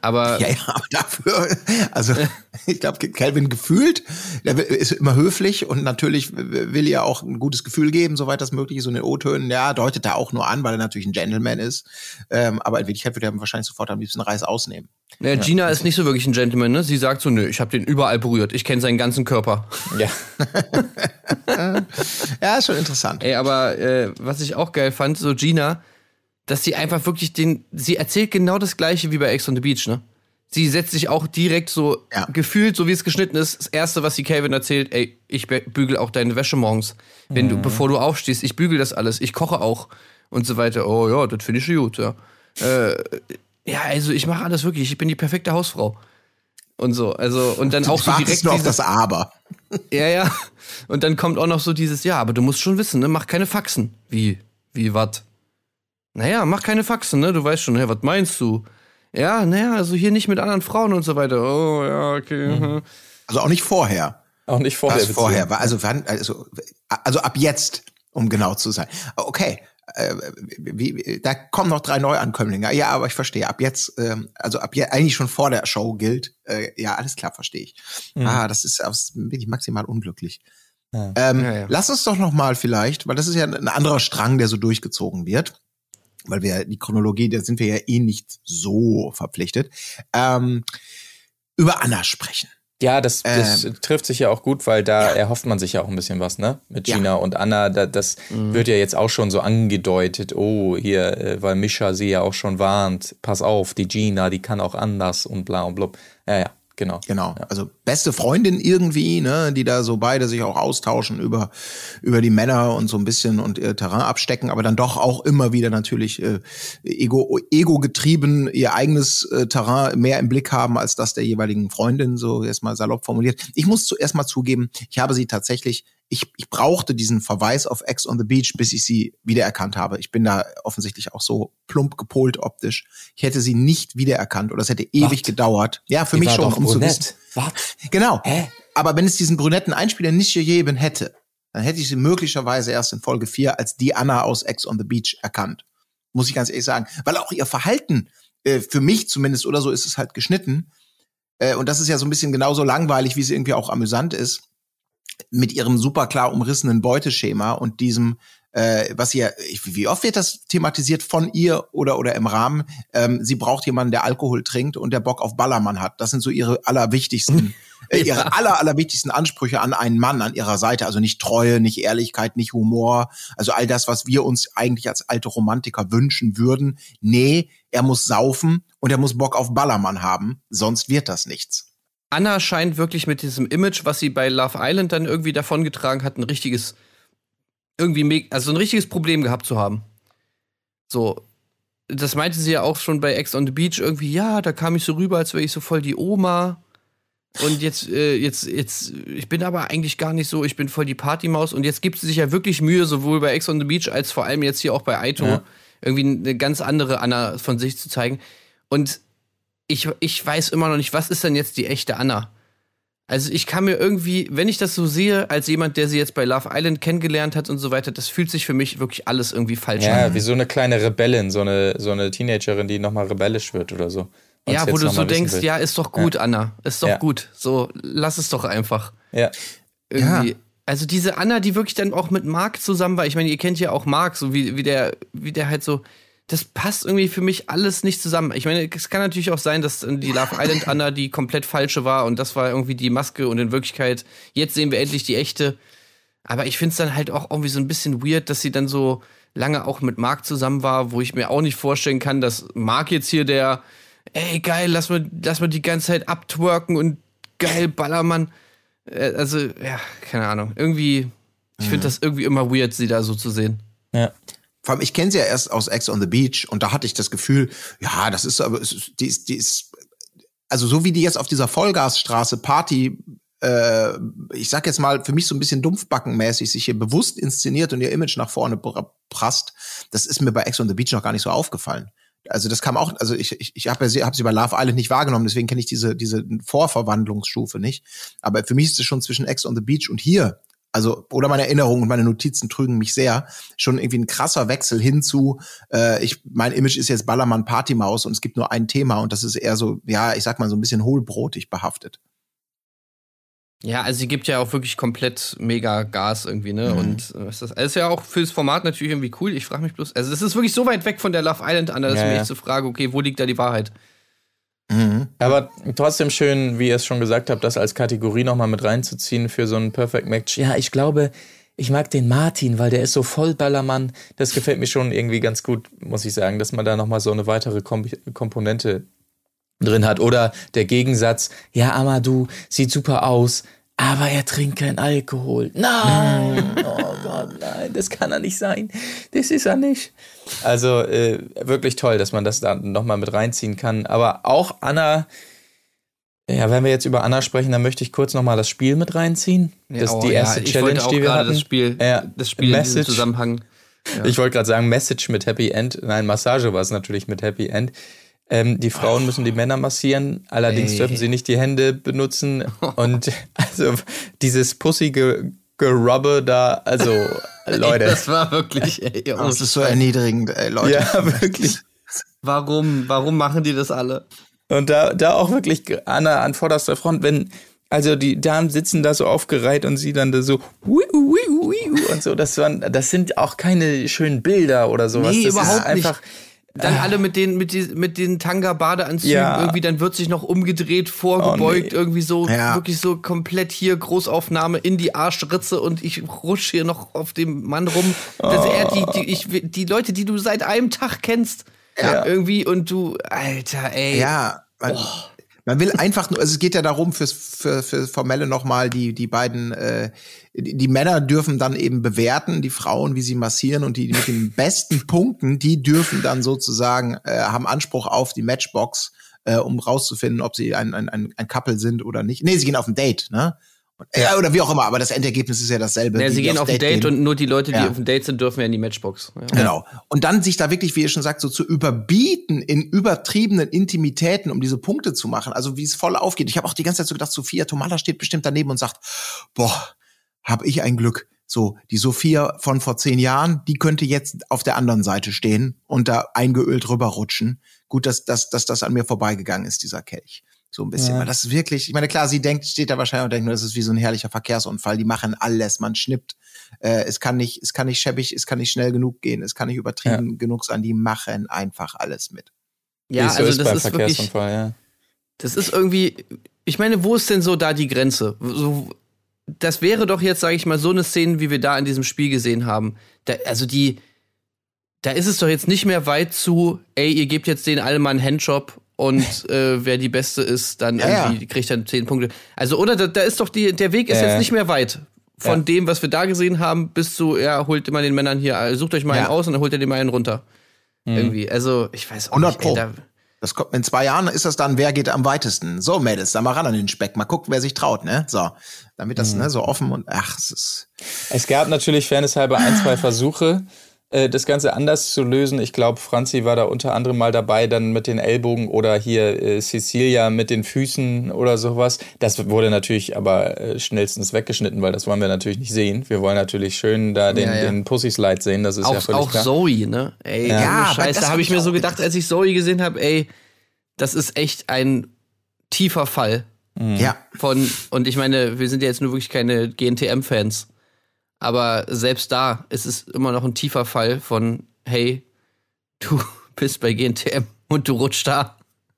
Speaker 1: Aber
Speaker 6: ja, ja, aber dafür, also ich glaube, Calvin gefühlt, der ist immer höflich und natürlich will er auch ein gutes Gefühl geben, soweit das möglich ist. Und in O-Tönen, ja, deutet er auch nur an, weil er natürlich ein Gentleman ist. Ähm, aber in Wirklichkeit würde er wahrscheinlich sofort am liebsten Reis ausnehmen.
Speaker 1: Ja, Gina ja. ist nicht so wirklich ein Gentleman, ne? Sie sagt so, nö, ich habe den überall berührt. Ich kenne seinen ganzen Körper.
Speaker 6: Ja. ja, ist schon interessant.
Speaker 1: Ey, aber äh, was ich auch geil fand, so Gina, dass sie einfach wirklich den, sie erzählt genau das gleiche wie bei Ex on the Beach, ne? Sie setzt sich auch direkt so ja. gefühlt, so wie es geschnitten ist, das erste, was sie Calvin erzählt, ey, ich bügel auch deine Wäsche morgens, wenn mhm. du, bevor du aufstehst, ich bügel das alles, ich koche auch und so weiter. Oh ja, das finde ich gut, ja. Äh, ja, also ich mache alles wirklich, ich bin die perfekte Hausfrau. Und so, also, und dann auch so direkt.
Speaker 6: Nur auf das Aber.
Speaker 1: Ja, ja. Und dann kommt auch noch so dieses, ja, aber du musst schon wissen, ne, mach keine Faxen. Wie? Wie, wat? Naja, mach keine Faxen, ne? Du weißt schon, hey, was meinst du? Ja, naja, also hier nicht mit anderen Frauen und so weiter. Oh, ja, okay. Mhm.
Speaker 6: Also auch nicht vorher.
Speaker 2: Auch nicht vorher.
Speaker 6: Also vorher, war also, wann, also, also ab jetzt, um genau zu sein. Okay, äh, wie, da kommen noch drei Neuankömmlinge. Ja, aber ich verstehe. Ab jetzt, ähm, also ab jetzt, eigentlich schon vor der Show gilt. Äh, ja, alles klar, verstehe ich. Mhm. Ah, das ist, das bin ich maximal unglücklich. Ja. Ähm, ja, ja. Lass uns doch noch mal vielleicht, weil das ist ja ein anderer Strang, der so durchgezogen wird weil wir die Chronologie, da sind wir ja eh nicht so verpflichtet, ähm, über Anna sprechen.
Speaker 2: Ja, das, das ähm, trifft sich ja auch gut, weil da ja. erhofft man sich ja auch ein bisschen was, ne? Mit Gina ja. und Anna. Da, das mhm. wird ja jetzt auch schon so angedeutet. Oh, hier, äh, weil Mischa sie ja auch schon warnt. Pass auf, die Gina, die kann auch anders und bla und blub. Ja, ja. Genau.
Speaker 6: Genau. Ja. Also beste Freundin irgendwie, ne, die da so beide sich auch austauschen über, über die Männer und so ein bisschen und ihr Terrain abstecken, aber dann doch auch immer wieder natürlich äh, ego, ego getrieben ihr eigenes äh, Terrain mehr im Blick haben als das der jeweiligen Freundin, so erstmal salopp formuliert. Ich muss zuerst mal zugeben, ich habe sie tatsächlich ich, ich brauchte diesen Verweis auf Ex on the Beach, bis ich sie wiedererkannt habe. Ich bin da offensichtlich auch so plump gepolt optisch. Ich hätte sie nicht wiedererkannt oder es hätte ewig What? gedauert. Ja, für Die mich schon, um zu wissen. Was? Genau. Hä? Aber wenn es diesen brünetten Einspieler nicht gegeben hätte, dann hätte ich sie möglicherweise erst in Folge 4 als die Anna aus Ex on the Beach erkannt. Muss ich ganz ehrlich sagen. Weil auch ihr Verhalten, äh, für mich zumindest oder so ist es halt geschnitten. Äh, und das ist ja so ein bisschen genauso langweilig, wie es irgendwie auch amüsant ist mit ihrem super klar umrissenen Beuteschema und diesem äh, was ihr, wie oft wird das thematisiert von ihr oder oder im Rahmen? Ähm, sie braucht jemanden, der Alkohol trinkt und der Bock auf Ballermann hat. Das sind so ihre allerwichtigsten, äh, ihre aller allerwichtigsten Ansprüche an einen Mann an ihrer Seite. Also nicht Treue, nicht Ehrlichkeit, nicht Humor. Also all das, was wir uns eigentlich als alte Romantiker wünschen würden. Nee, er muss saufen und er muss Bock auf Ballermann haben, sonst wird das nichts.
Speaker 1: Anna scheint wirklich mit diesem Image, was sie bei Love Island dann irgendwie davongetragen hat, ein richtiges, irgendwie, also ein richtiges Problem gehabt zu haben. So, das meinte sie ja auch schon bei Ex on the Beach irgendwie, ja, da kam ich so rüber, als wäre ich so voll die Oma. Und jetzt, äh, jetzt, jetzt, ich bin aber eigentlich gar nicht so, ich bin voll die Partymaus. Und jetzt gibt sie sich ja wirklich Mühe, sowohl bei Ex on the Beach als vor allem jetzt hier auch bei Aito,
Speaker 2: Ja.
Speaker 1: irgendwie eine ganz andere Anna von sich zu zeigen. Und ich, ich weiß immer noch nicht, was ist denn jetzt die echte Anna? Also ich kann mir irgendwie, wenn ich das so sehe, als jemand, der sie jetzt bei Love Island kennengelernt hat und so weiter, das fühlt sich für mich wirklich alles irgendwie falsch
Speaker 2: Ja,
Speaker 1: an.
Speaker 2: wie so eine kleine Rebellin, so eine, so eine Teenagerin, die nochmal rebellisch wird oder so.
Speaker 1: Ja, wo du so denkst,
Speaker 2: will.
Speaker 1: ja, ist doch gut, Anna, ist doch
Speaker 2: Ja.
Speaker 1: gut. So, lass es doch einfach.
Speaker 2: Ja.
Speaker 1: Irgendwie.
Speaker 6: Ja.
Speaker 1: Also diese Anna, die wirklich dann auch mit Marc zusammen war, ich meine, ihr kennt ja auch Marc, so wie, wie der, wie der halt so, das passt irgendwie für mich alles nicht zusammen. Ich meine, es kann natürlich auch sein, dass die Love Island Anna die komplett falsche war und das war irgendwie die Maske und in Wirklichkeit, jetzt sehen wir endlich die echte. Aber ich finde es dann halt auch irgendwie so ein bisschen weird, dass sie dann so lange auch mit Marc zusammen war, wo ich mir auch nicht vorstellen kann, dass Marc jetzt hier der, ey geil, lass mal, lass mal die ganze Zeit abtwerken und geil, Ballermann. Äh, Also, ja, keine Ahnung. Irgendwie, ich finde das irgendwie immer weird, sie da so zu sehen.
Speaker 2: Ja.
Speaker 6: Vor allem, ich kenne sie ja erst aus Ex on the Beach und da hatte ich das Gefühl, ja, das ist aber, die ist, die ist, also so wie die jetzt auf dieser Vollgasstraße Party, äh, ich sag jetzt mal, für mich so ein bisschen dumpfbackenmäßig sich hier bewusst inszeniert und ihr Image nach vorne prasst, das ist mir bei Ex on the Beach noch gar nicht so aufgefallen. Also das kam auch, also ich, ich, ich habe sie, hab sie bei Love Island nicht wahrgenommen, deswegen kenne ich diese, diese Vorverwandlungsstufe nicht. Aber für mich ist es schon zwischen Ex on the Beach und hier also oder meine Erinnerungen und meine Notizen trügen mich sehr, schon irgendwie ein krasser Wechsel hin zu, äh, ich, mein Image ist jetzt Ballermann Partymaus und es gibt nur ein Thema und das ist eher so, ja, ich sag mal so ein bisschen hohlbrotig behaftet.
Speaker 1: Ja, also sie gibt ja auch wirklich komplett mega Gas irgendwie, ne?
Speaker 6: Mhm.
Speaker 1: Und äh, ist das ist ja auch fürs Format natürlich irgendwie cool. Ich frage mich bloß, also es ist wirklich so weit weg von der Love Island an, dass
Speaker 2: Ja,
Speaker 1: ich mich
Speaker 2: ja.
Speaker 1: so frage, okay, wo liegt da die Wahrheit?
Speaker 6: Mhm.
Speaker 2: Aber trotzdem schön, wie ihr es schon gesagt habt, das als Kategorie nochmal mit reinzuziehen für so ein Perfect Match. Ja, ich glaube, ich mag den Martin, weil der ist so voll Ballermann. Das gefällt mir schon irgendwie ganz gut, muss ich sagen, dass man da nochmal so eine weitere Kom Komponente drin hat. Oder der Gegensatz, ja, Amadou sieht super aus, aber er trinkt keinen Alkohol. Nein! oh Gott, nein, das kann er nicht sein. Das ist er nicht. Also äh, wirklich toll, dass man das da nochmal mit reinziehen kann. Aber auch Anna, ja, wenn wir jetzt über Anna sprechen, dann möchte ich kurz nochmal das Spiel mit reinziehen. Das ist
Speaker 1: oh,
Speaker 2: die erste
Speaker 1: ich
Speaker 2: Challenge,
Speaker 1: wollte auch
Speaker 2: die wir
Speaker 1: gerade
Speaker 2: hatten.
Speaker 1: das Spiel,
Speaker 2: Ja,
Speaker 1: das Spiel in diesem
Speaker 2: Message.
Speaker 1: Zusammenhang.
Speaker 2: Ich wollte gerade sagen, Message mit Happy End. Nein, Massage war es natürlich mit Happy End. Ähm, die Frauen müssen die Männer massieren, allerdings
Speaker 1: Ey.
Speaker 2: dürfen sie nicht die Hände benutzen. Und also dieses pussige Gerubbe da, also Leute.
Speaker 1: Das war wirklich, ey, oh,
Speaker 6: Das ist so erniedrigend, ey, Leute.
Speaker 2: ja, wirklich.
Speaker 1: warum, warum machen die das alle?
Speaker 2: Und da, da auch wirklich Anna an vorderster Front, wenn, also die Damen sitzen da so aufgereiht und sie dann da so hui, hui, hui, und so, das waren, das sind auch keine schönen Bilder oder sowas.
Speaker 1: Nee,
Speaker 2: das
Speaker 1: überhaupt
Speaker 2: ist einfach,
Speaker 1: Dann alle mit den, mit, die, mit den Tanga-Badeanzügen
Speaker 2: Ja.
Speaker 1: irgendwie, dann wird sich noch umgedreht, vorgebeugt,
Speaker 2: Oh, nee.
Speaker 1: irgendwie so,
Speaker 6: Ja.
Speaker 1: wirklich so komplett hier Großaufnahme in die Arschritze und ich rusch hier noch auf dem Mann rum. Das er die, die, ich, die Leute, die du seit einem Tag kennst,
Speaker 2: Ja.
Speaker 1: irgendwie und du, Alter, ey.
Speaker 6: Ja, man, man will einfach nur, also es geht ja darum, fürs, für, für Formelle nochmal, die, die beiden, äh, die, Männer dürfen dann eben bewerten, die Frauen, wie sie massieren und die mit den besten Punkten, die dürfen dann sozusagen, äh, haben Anspruch auf die Matchbox, äh, um rauszufinden, ob sie ein, ein, ein, ein Couple sind oder nicht. Nee, sie gehen auf ein Date, ne? Und, ja. Oder wie auch immer, aber das Endergebnis ist ja dasselbe.
Speaker 1: Ja, sie gehen auf ein Date
Speaker 6: gehen.
Speaker 1: und nur die Leute, die
Speaker 6: Ja.
Speaker 1: auf ein Date sind, dürfen ja in die Matchbox. Ja.
Speaker 6: Genau. Und dann sich da wirklich, wie ihr schon sagt, so zu überbieten in übertriebenen Intimitäten, um diese Punkte zu machen. Also wie es voll aufgeht. Ich habe auch die ganze Zeit so gedacht, Sophia Tomala steht bestimmt daneben und sagt, boah, hab ich ein Glück. So, die Sophia von vor zehn Jahren, die könnte jetzt auf der anderen Seite stehen und da eingeölt rüberrutschen. Gut, dass, dass, dass das an mir vorbeigegangen ist, dieser Kelch. So ein bisschen. Weil das ist wirklich, ich meine, klar, sie denkt, steht da wahrscheinlich und denkt, nur, das ist wie so ein herrlicher Verkehrsunfall. Die machen alles, man schnippt. Äh, es kann nicht, es kann nicht schäbig, es kann nicht schnell genug gehen, es kann nicht übertrieben genug sein. Die machen einfach alles mit.
Speaker 1: Ja,
Speaker 2: es so
Speaker 1: also
Speaker 2: ist
Speaker 1: das ist wirklich,
Speaker 2: ja.
Speaker 1: das ist irgendwie, ich meine, wo ist denn so da die Grenze? So, das wäre doch jetzt, sage ich mal, so eine Szene, wie wir da in diesem Spiel gesehen haben. Da, also die, da ist es doch jetzt nicht mehr weit zu, ey, ihr gebt jetzt den alle mal einen Handjob und äh, wer die Beste ist, dann
Speaker 6: Ja,
Speaker 1: irgendwie kriegt dann zehn Punkte. Also, oder da, da ist doch die, der Weg ist
Speaker 2: Ja,
Speaker 1: jetzt nicht mehr weit. Von
Speaker 2: Ja.
Speaker 1: dem, was wir da gesehen haben, bis zu, ja, holt immer den Männern hier, äh, sucht euch mal
Speaker 6: Ja.
Speaker 1: einen aus und dann holt ihr den mal einen runter. Irgendwie. Also, ich weiß auch
Speaker 6: 100
Speaker 1: nicht. Ey, da,
Speaker 6: Das kommt, in zwei Jahren ist das dann, wer geht am weitesten? So, Mädels, da mal ran an den Speck. Mal gucken, wer sich traut, ne? So. Damit das, ne, so offen und, ach, es ist,
Speaker 2: Es gab natürlich fairnesshalber ein, zwei Versuche, äh, das Ganze anders zu lösen. Ich glaube, Franzi war da unter anderem mal dabei, dann mit den Ellbogen oder hier äh, Cecilia mit den Füßen oder sowas. Das wurde natürlich aber äh, schnellstens weggeschnitten, weil das wollen wir natürlich nicht sehen. Wir wollen natürlich schön da den,
Speaker 1: Ja, ja.
Speaker 2: den Pussy Slide sehen, das ist ja
Speaker 1: auch,
Speaker 2: völlig
Speaker 1: auch
Speaker 2: klar.
Speaker 1: Zoe, ne? Ey,
Speaker 2: Ja.
Speaker 1: ja,
Speaker 6: Ja, aber
Speaker 1: Scheiß,
Speaker 6: das
Speaker 1: da
Speaker 6: hab
Speaker 1: habe ich mir so gedacht, als ich Zoe gesehen habe, ey, das ist echt ein tiefer Fall
Speaker 2: Mhm.
Speaker 6: ja.
Speaker 1: von, und ich meine, wir sind ja jetzt nur wirklich keine GNTM-Fans, aber selbst da ist es immer noch ein tiefer Fall von, hey, du bist bei GNTM und du rutschst da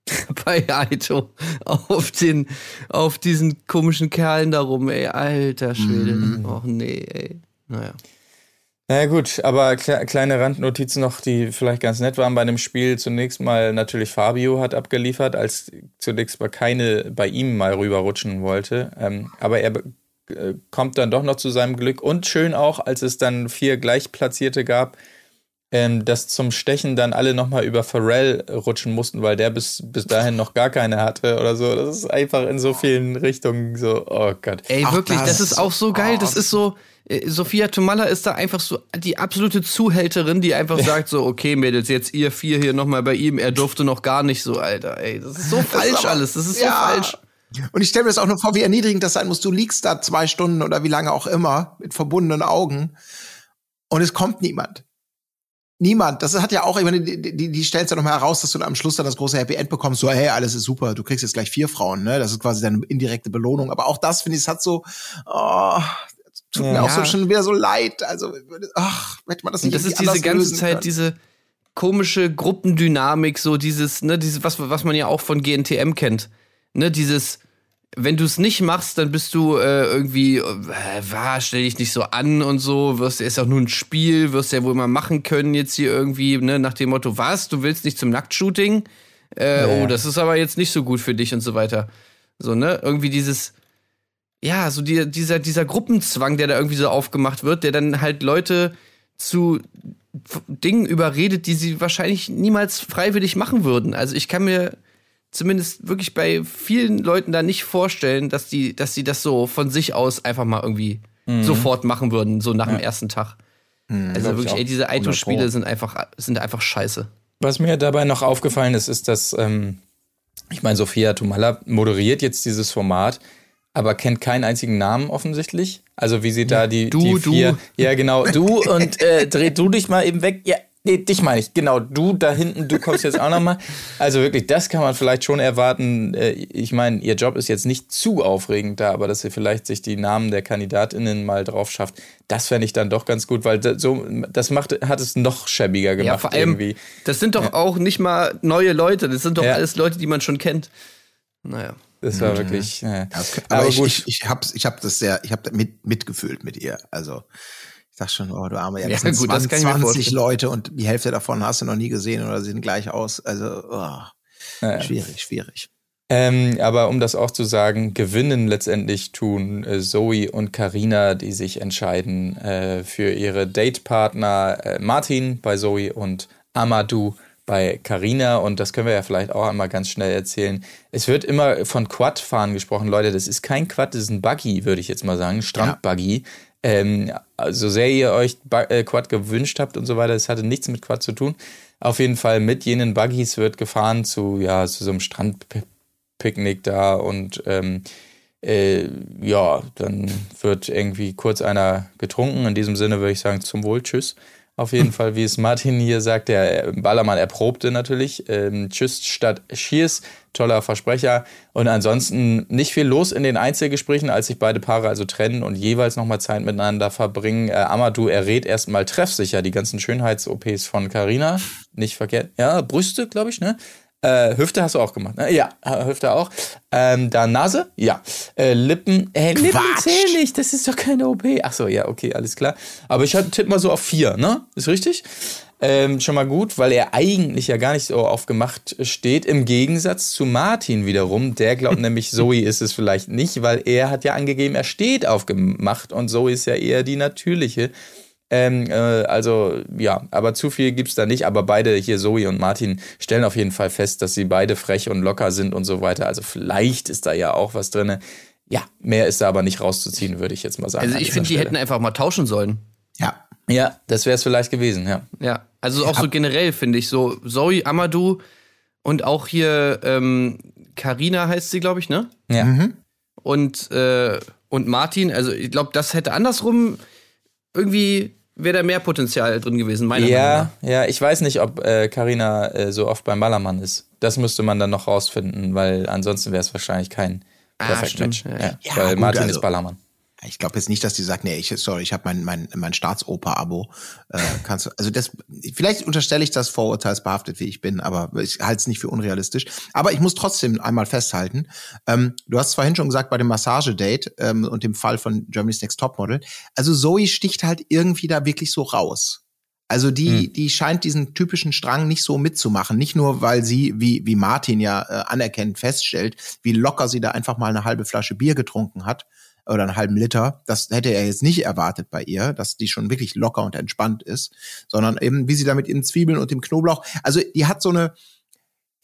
Speaker 1: bei Aito auf den, auf diesen komischen Kerlen da rum, ey, alter Schwede.
Speaker 6: Mhm.
Speaker 1: Och nee, ey. Naja.
Speaker 2: Na ja, gut, aber kle kleine Randnotizen noch, die vielleicht ganz nett waren bei dem Spiel. Zunächst mal natürlich Fabio hat abgeliefert, als zunächst mal keine bei ihm mal rüberrutschen wollte. Ähm, aber er kommt dann doch noch zu seinem Glück. Und schön auch, als es dann vier Gleichplatzierte gab, ähm, dass zum Stechen dann alle nochmal über Pharrell rutschen mussten, weil der bis, bis dahin noch gar keine hatte oder so. Das ist einfach in so vielen Richtungen so, oh Gott.
Speaker 1: Ey,
Speaker 6: Ach,
Speaker 1: wirklich, das,
Speaker 6: das-
Speaker 1: ist auch so geil. Das
Speaker 6: oh.
Speaker 1: ist so, äh, Sophia Tomalla ist da einfach so die absolute Zuhälterin, die einfach sagt so, okay, Mädels, jetzt ihr vier hier nochmal bei ihm, er durfte noch gar nicht so, Alter, ey. Das ist so falsch
Speaker 6: aber-
Speaker 1: alles, das ist so
Speaker 6: Ja.
Speaker 1: falsch.
Speaker 6: Und ich stelle mir das auch nur vor, wie erniedrigend das sein muss. Du liegst da zwei Stunden oder wie lange auch immer mit verbundenen Augen und es kommt niemand. Niemand. Das hat ja auch, ich meine, die, die, die stellt ja noch mal heraus, dass du dann am Schluss dann das große Happy End bekommst. So, hey, alles ist super, du kriegst jetzt gleich vier Frauen, ne? Das ist quasi deine indirekte Belohnung. Aber auch das, finde ich, es hat so, oh, tut mir
Speaker 2: Ja.
Speaker 6: auch so schon wieder so leid. Also, ach, hätte man das nicht
Speaker 1: das ist diese ganze Zeit
Speaker 6: können.
Speaker 1: diese komische Gruppendynamik, so dieses, ne, dieses, was, was man ja auch von GNTM kennt. Ne, dieses, wenn du es nicht machst, dann bist du äh, irgendwie, äh, war, stell dich nicht so an und so, wirst ist auch nur ein Spiel, wirst ja wohl mal machen können jetzt hier irgendwie, ne, nach dem Motto, was, du willst nicht zum Nacktshooting? Äh,
Speaker 2: Ja.
Speaker 1: Oh, das ist aber jetzt nicht so gut für dich und so weiter. So, ne, irgendwie dieses, ja, so die, dieser, dieser Gruppenzwang, der da irgendwie so aufgemacht wird, der dann halt Leute zu Dingen überredet, die sie wahrscheinlich niemals freiwillig machen würden. Also ich kann mir zumindest wirklich bei vielen Leuten da nicht vorstellen, dass die, dass sie das so von sich aus einfach mal irgendwie sofort machen würden, so nach dem ersten Tag. also
Speaker 2: Glaub ich
Speaker 1: wirklich, ey, diese
Speaker 6: 100 Pro.
Speaker 1: Aito-Spiele sind einfach, sind einfach scheiße.
Speaker 2: Was mir dabei noch aufgefallen ist, ist, dass, ähm, ich meine, Sophia Tumala moderiert jetzt dieses Format, aber kennt keinen einzigen Namen offensichtlich. Also wie sie da die,
Speaker 1: Du,
Speaker 2: die
Speaker 1: du.
Speaker 2: vier, ja genau, du und äh, dreh du dich mal eben weg. Ja, nee, dich meine ich. Genau, du da hinten, du kommst jetzt auch noch mal. Also wirklich, das kann man vielleicht schon erwarten. Äh, ich meine, ihr Job ist jetzt nicht zu aufregend da, aber dass sie vielleicht sich die Namen der KandidatInnen mal drauf schafft, das fände ich dann doch ganz gut, weil das, so, das macht, hat es noch schäbiger gemacht
Speaker 1: Ja, vor allem,
Speaker 2: irgendwie.
Speaker 1: das sind doch auch nicht mal neue Leute, das sind doch
Speaker 2: Ja.
Speaker 1: alles Leute, die man schon kennt. Naja.
Speaker 2: Das war wirklich. Äh,
Speaker 6: Aber,
Speaker 2: aber
Speaker 6: ich,
Speaker 2: gut.
Speaker 6: ich, ich habe ich hab das sehr, ich habe mit, mitgefühlt mit ihr. Also ich dachte schon, oh du arme, ja,
Speaker 1: Ja,
Speaker 6: das sind
Speaker 1: gut, das
Speaker 6: 20,
Speaker 1: kann ich mir
Speaker 6: 20
Speaker 1: vorstellen.
Speaker 6: Leute und die Hälfte davon hast du noch nie gesehen oder sehen gleich aus. Also oh,
Speaker 2: Ja.
Speaker 6: schwierig, schwierig.
Speaker 2: Ähm, aber um das auch zu sagen, gewinnen letztendlich tun äh, Zoe und Karina, die sich entscheiden äh, für ihre Datepartner äh, Martin bei Zoe und Amadou bei Karina und das können wir ja vielleicht auch einmal ganz schnell erzählen. Es wird immer von Quad-Fahren gesprochen, Leute. Das ist kein Quad, das ist ein Buggy, würde ich jetzt mal sagen, Strandbuggy. Ähm, also sehr ihr euch äh, Quad gewünscht habt und so weiter, das hatte nichts mit Quad zu tun. Auf jeden Fall mit jenen Buggies wird gefahren zu ja zu so einem Strandpicknick da und ähm, äh, ja, dann wird irgendwie kurz einer getrunken. In diesem Sinne würde ich sagen, zum Wohl, tschüss. Auf jeden Fall, wie es Martin hier sagt, der Ballermann erprobte natürlich. Ähm, Tschüss statt Cheers, toller Versprecher. Und ansonsten nicht viel los in den Einzelgesprächen, als sich beide Paare also trennen und jeweils nochmal Zeit miteinander verbringen. Äh, Amadou errät erstmal treffsicher die ganzen Schönheits-OPs von Carina. Nicht verkehrt. Ja, Brüste, glaube ich, ne? Äh, Hüfte hast du auch gemacht, ne? Ja, Hüfte auch. Ähm, dann Nase, ja. Äh, Lippen, äh, Lippen zählen nicht, das ist doch keine OP. Ach so, ja, okay, alles klar. Aber ich tippe mal so auf vier, ne? Ist richtig? Ähm, schon mal gut, weil er eigentlich ja gar nicht so auf gemacht steht. Im Gegensatz zu Martin wiederum. Der glaubt nämlich, Zoe ist es vielleicht nicht, weil er hat ja angegeben, er steht auf gemacht und Zoe ist ja eher die natürliche. Ähm, äh, also ja, aber zu viel gibt's da nicht. Aber beide hier, Zoe und Martin, stellen auf jeden Fall fest, dass sie beide frech und locker sind und so weiter. Also vielleicht ist da ja auch was drin. Ja, mehr ist da aber nicht rauszuziehen, würde ich jetzt mal sagen.
Speaker 1: Also ich finde, die hätten einfach mal tauschen sollen.
Speaker 6: Ja.
Speaker 2: Ja, das wäre es vielleicht gewesen, ja.
Speaker 1: Ja, also auch so generell finde ich so Zoe Amadou und auch hier ähm, Carina heißt sie, glaube ich, ne?
Speaker 2: Ja.
Speaker 1: Und äh, und Martin, also ich glaube, das hätte andersrum irgendwie wäre da mehr Potenzial drin gewesen, meiner Meinung nach.
Speaker 2: Ja, ja, ich weiß nicht, ob äh, Carina äh, so oft beim Ballermann ist. Das müsste man dann noch rausfinden, weil ansonsten wäre es wahrscheinlich kein
Speaker 1: Ah,
Speaker 2: Perfect
Speaker 1: stimmt,
Speaker 2: Match.
Speaker 1: ja.
Speaker 2: Ja,
Speaker 6: Ja,
Speaker 2: weil
Speaker 6: gut,
Speaker 2: Martin
Speaker 6: also-
Speaker 2: ist Ballermann.
Speaker 6: Ich glaube jetzt nicht, dass die sagt, nee, ich, sorry, ich habe mein, mein, mein Staatsoper-Abo. Äh, kannst du, also das, vielleicht unterstelle ich das vorurteilsbehaftet, wie ich bin, aber ich halte es nicht für unrealistisch. Aber ich muss trotzdem einmal festhalten, ähm, du hast vorhin schon gesagt, bei dem Massagedate ähm, und dem Fall von Germany's Next Topmodel, also Zoe sticht halt irgendwie da wirklich so raus. Also die, die scheint diesen typischen Strang nicht so mitzumachen. Nicht nur, weil sie, wie, wie Martin ja äh, anerkennt, feststellt, wie locker sie da einfach mal eine halbe Flasche Bier getrunken hat oder einen halben Liter. Das hätte er jetzt nicht erwartet bei ihr, dass die schon wirklich locker und entspannt ist, sondern eben, wie sie da mit ihren Zwiebeln und dem Knoblauch, also die hat so eine,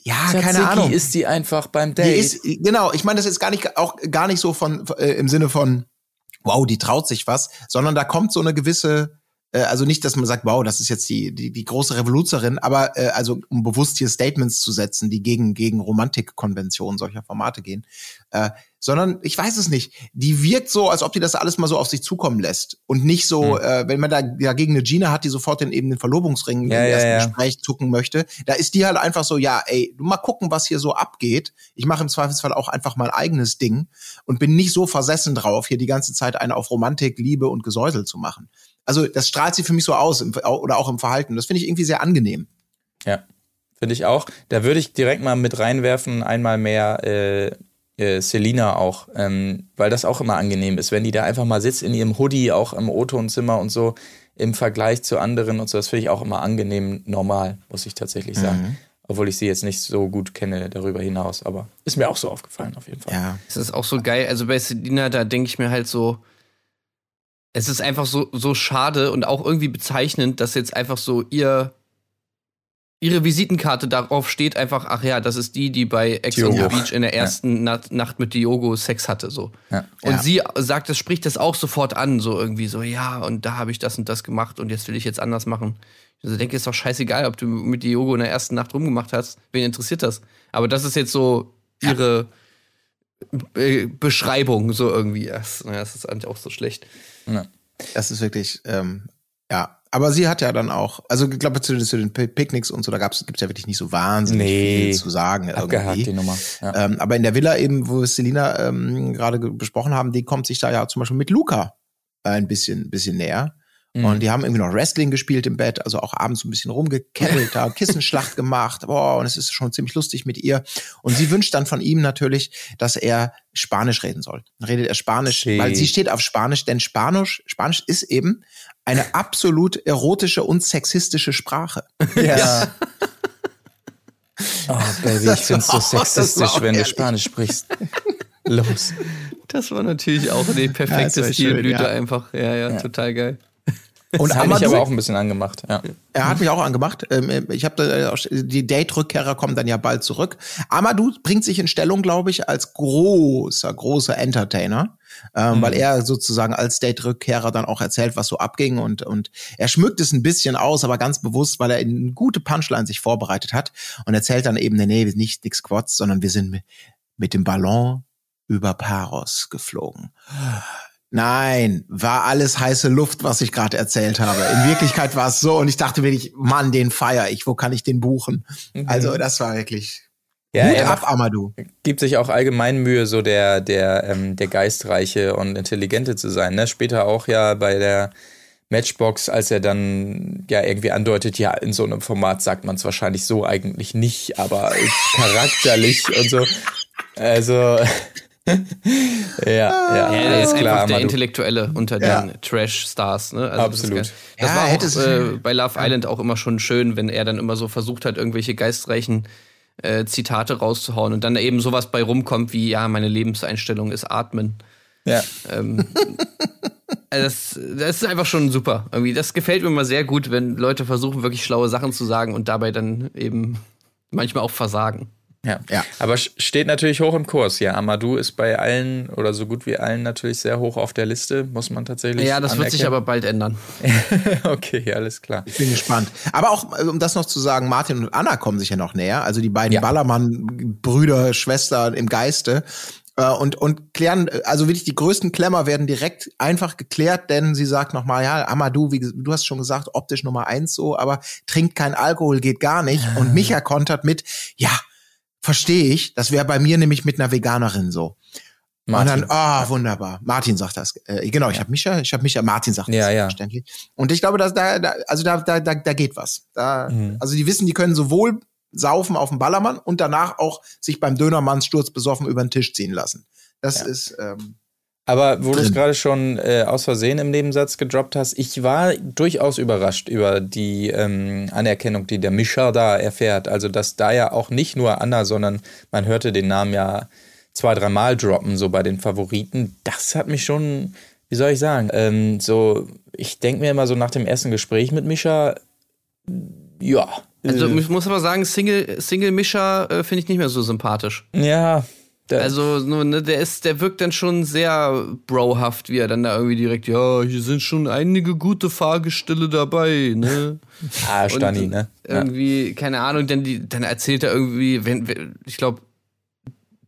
Speaker 6: ja, keine
Speaker 2: Tzatziki
Speaker 6: Ahnung.
Speaker 2: ist die einfach beim
Speaker 6: Die
Speaker 2: Date.
Speaker 6: ist, genau, ich meine das jetzt gar nicht, auch gar nicht so von, äh, im Sinne von, wow, die traut sich was, sondern da kommt so eine gewisse, äh, also nicht, dass man sagt, wow, das ist jetzt die, die, die große Revoluzerin, aber äh, also um bewusst hier Statements zu setzen, die gegen, gegen Romantikkonventionen solcher Formate gehen, äh, sondern ich weiß es nicht. Die wirkt so, als ob die das alles mal so auf sich zukommen lässt und nicht so,
Speaker 2: Hm.
Speaker 6: äh, wenn man da dagegen eine Gina hat, die sofort den eben den Verlobungsring
Speaker 2: Ja,
Speaker 6: im ersten
Speaker 2: ja.
Speaker 6: Gespräch zucken möchte, da ist die halt einfach so, ja, ey, mal gucken, was hier so abgeht. Ich mache im Zweifelsfall auch einfach mein eigenes Ding und bin nicht so versessen drauf, hier die ganze Zeit eine auf Romantik, Liebe und Gesäusel zu machen. Also das strahlt sie für mich so aus im, oder auch im Verhalten. Das finde ich irgendwie sehr angenehm.
Speaker 2: Ja, finde ich auch. Da würde ich direkt mal mit reinwerfen, einmal mehr äh, äh, Selina auch, ähm, weil das auch immer angenehm ist, wenn die da einfach mal sitzt in ihrem Hoodie, auch im O-Tonzimmer und so, im Vergleich zu anderen und so, das finde ich auch immer angenehm normal, muss ich tatsächlich sagen. Obwohl ich sie jetzt nicht so gut kenne darüber hinaus, aber ist mir auch so aufgefallen auf jeden Fall.
Speaker 6: Ja.
Speaker 1: Es ist auch so geil. Also bei Selina, da denke ich mir halt so, es ist einfach so, so schade und auch irgendwie bezeichnend, dass jetzt einfach so ihr ihre Visitenkarte darauf steht einfach, ach ja, das ist die, die bei Ex on the. Beach in der ersten Nacht, Nacht mit Diogo Sex hatte, so.
Speaker 2: Ja.
Speaker 1: Und
Speaker 6: Ja.
Speaker 1: sie sagt, das spricht das auch sofort an, so irgendwie so, ja, und da habe ich das und das gemacht und jetzt will ich jetzt anders machen. Ich also denke, ist doch scheißegal, ob du mit Diogo in der ersten Nacht rumgemacht hast. Wen interessiert das? Aber das ist jetzt so ihre äh, Beschreibung, so irgendwie. Das, das ist eigentlich auch so schlecht.
Speaker 6: Das ist wirklich, ähm, ja. Aber sie hat ja dann auch, also ich glaube zu, zu den Pi- Picknicks und so, da gab's gibt's ja wirklich nicht so wahnsinnig
Speaker 2: Nee.
Speaker 6: viel zu sagen.
Speaker 2: Abgehakt
Speaker 6: irgendwie.
Speaker 2: die Nummer. Ja.
Speaker 6: Ähm, aber in der Villa eben, wo wir Selina ähm, gerade ge- besprochen haben, die kommt sich da ja zum Beispiel mit Luca ein bisschen, bisschen näher.
Speaker 2: Mhm.
Speaker 6: Und die haben irgendwie noch Wrestling gespielt im Bett, also auch abends so ein bisschen rumgekettelt, da Kissenschlacht gemacht. Boah, und es ist schon ziemlich lustig mit ihr. Und sie wünscht dann von ihm natürlich, dass er Spanisch reden soll. Dann redet er Spanisch,
Speaker 2: Sí.
Speaker 6: weil sie steht auf Spanisch, denn Spanisch, Spanisch ist eben eine absolut erotische und sexistische Sprache.
Speaker 2: Ja. Oh, Baby, ich find's so sexistisch, wenn du
Speaker 6: herrlich.
Speaker 2: Spanisch sprichst. Los.
Speaker 1: Das war natürlich auch die
Speaker 6: Ja,
Speaker 1: perfekte
Speaker 6: schön,
Speaker 1: Stilblüte
Speaker 6: ja.
Speaker 1: einfach. Ja, ja, total geil.
Speaker 6: Und
Speaker 2: hat mich aber auch ein bisschen angemacht. Ja.
Speaker 6: Er hat mich auch angemacht. Ähm, Ich habe äh, die Date-Rückkehrer kommen dann ja bald zurück. Amadou bringt sich in Stellung, glaube ich, als großer, großer Entertainer, ähm, weil er sozusagen als Date-Rückkehrer dann auch erzählt, was so abging und und er schmückt es ein bisschen aus, aber ganz bewusst, weil er in eine gute Punchline sich vorbereitet hat und erzählt dann eben, nee, nicht nix Quads, sondern wir sind mit, mit dem Ballon über Paros geflogen. Nein, war alles heiße Luft, was ich gerade erzählt habe. In Wirklichkeit war es so und ich dachte wirklich, Mann, den feier ich, wo kann ich den buchen? Also das war wirklich
Speaker 2: Ja,
Speaker 6: Hut ab, Amadou.
Speaker 2: gibt sich auch allgemein Mühe, so der, der, ähm, der Geistreiche und Intelligente zu sein. Ne? Später auch ja bei der Matchbox, als er dann ja irgendwie andeutet, ja, in so einem Format sagt man es wahrscheinlich so eigentlich nicht, aber charakterlich und so. Also, ja, ja,
Speaker 1: Ja, der
Speaker 2: alles
Speaker 1: ist
Speaker 2: klar.
Speaker 1: einfach der. Intellektuelle unter
Speaker 6: Ja.
Speaker 1: den Trash-Stars. Ne? Also
Speaker 2: Absolut.
Speaker 1: Das, das
Speaker 6: Ja,
Speaker 1: war auch, äh, bei Love Island auch immer schon schön, wenn er dann immer so versucht hat, irgendwelche geistreichen äh, Zitate rauszuhauen und dann eben sowas bei rumkommt wie, ja, meine Lebenseinstellung ist Atmen.
Speaker 2: Ja.
Speaker 1: Ähm, also das, das ist einfach schon super. Irgendwie, das gefällt mir immer sehr gut, wenn Leute versuchen, wirklich schlaue Sachen zu sagen und dabei dann eben manchmal auch versagen.
Speaker 2: Ja.
Speaker 6: Ja.
Speaker 2: aber steht natürlich hoch im Kurs. Ja, Amadou ist bei allen oder so gut wie allen natürlich sehr hoch auf der Liste, muss man tatsächlich.
Speaker 1: Ja, das wird sich aber bald ändern.
Speaker 2: okay, alles klar.
Speaker 6: Ich bin gespannt. Aber auch, äh, um das noch zu sagen, Martin und Anna kommen sich ja noch näher. Also die beiden
Speaker 2: Ja.
Speaker 6: Ballermann-Brüder, Schwestern im Geiste. Äh, Und, und klären, äh, also wirklich die größten Klemmer werden direkt einfach geklärt, denn sie sagt nochmal, ja, Amadou, wie du hast schon gesagt, optisch Nummer eins so, aber trinkt kein Alkohol, geht gar nicht. Und Micha kontert mit, ja, verstehe ich, das wäre bei mir nämlich mit einer Veganerin so.
Speaker 2: Martin.
Speaker 6: Und dann, ah, wunderbar. Martin sagt das. Äh, genau, ich habe Micha, ich habe Micha, Martin sagt
Speaker 2: Ja,
Speaker 6: das
Speaker 2: ja.
Speaker 6: verständlich. Und ich glaube, dass da, da also da, da, da, da geht was. Da,
Speaker 2: Mhm.
Speaker 6: Also die wissen, die können sowohl saufen auf dem Ballermann und danach auch sich beim Dönermannsturz besoffen über den Tisch ziehen lassen. Das
Speaker 2: Ja.
Speaker 6: ist ähm,
Speaker 2: Aber wo du es gerade schon äh, aus Versehen im Nebensatz gedroppt hast, ich war durchaus überrascht über die ähm, Anerkennung, die der Mischa da erfährt. Also, dass da ja auch nicht nur Anna, sondern man hörte den Namen ja zwei, dreimal droppen, so bei den Favoriten. Das hat mich schon, wie soll ich sagen, ähm, so, ich denke mir immer so nach dem ersten Gespräch mit Mischa, ja.
Speaker 1: Also
Speaker 2: äh,
Speaker 1: ich muss aber sagen, Single, Single-Mischer äh, finde ich nicht mehr so sympathisch.
Speaker 2: ja. Der,
Speaker 1: Also, ne, der ist, der wirkt dann schon sehr brohaft, wie er dann da irgendwie direkt, ja, hier sind schon einige gute Fahrgestelle dabei, ne?
Speaker 2: ah, Stani, ne? Ja.
Speaker 1: Irgendwie, keine Ahnung, denn die, dann erzählt er irgendwie, wenn, wenn ich glaube,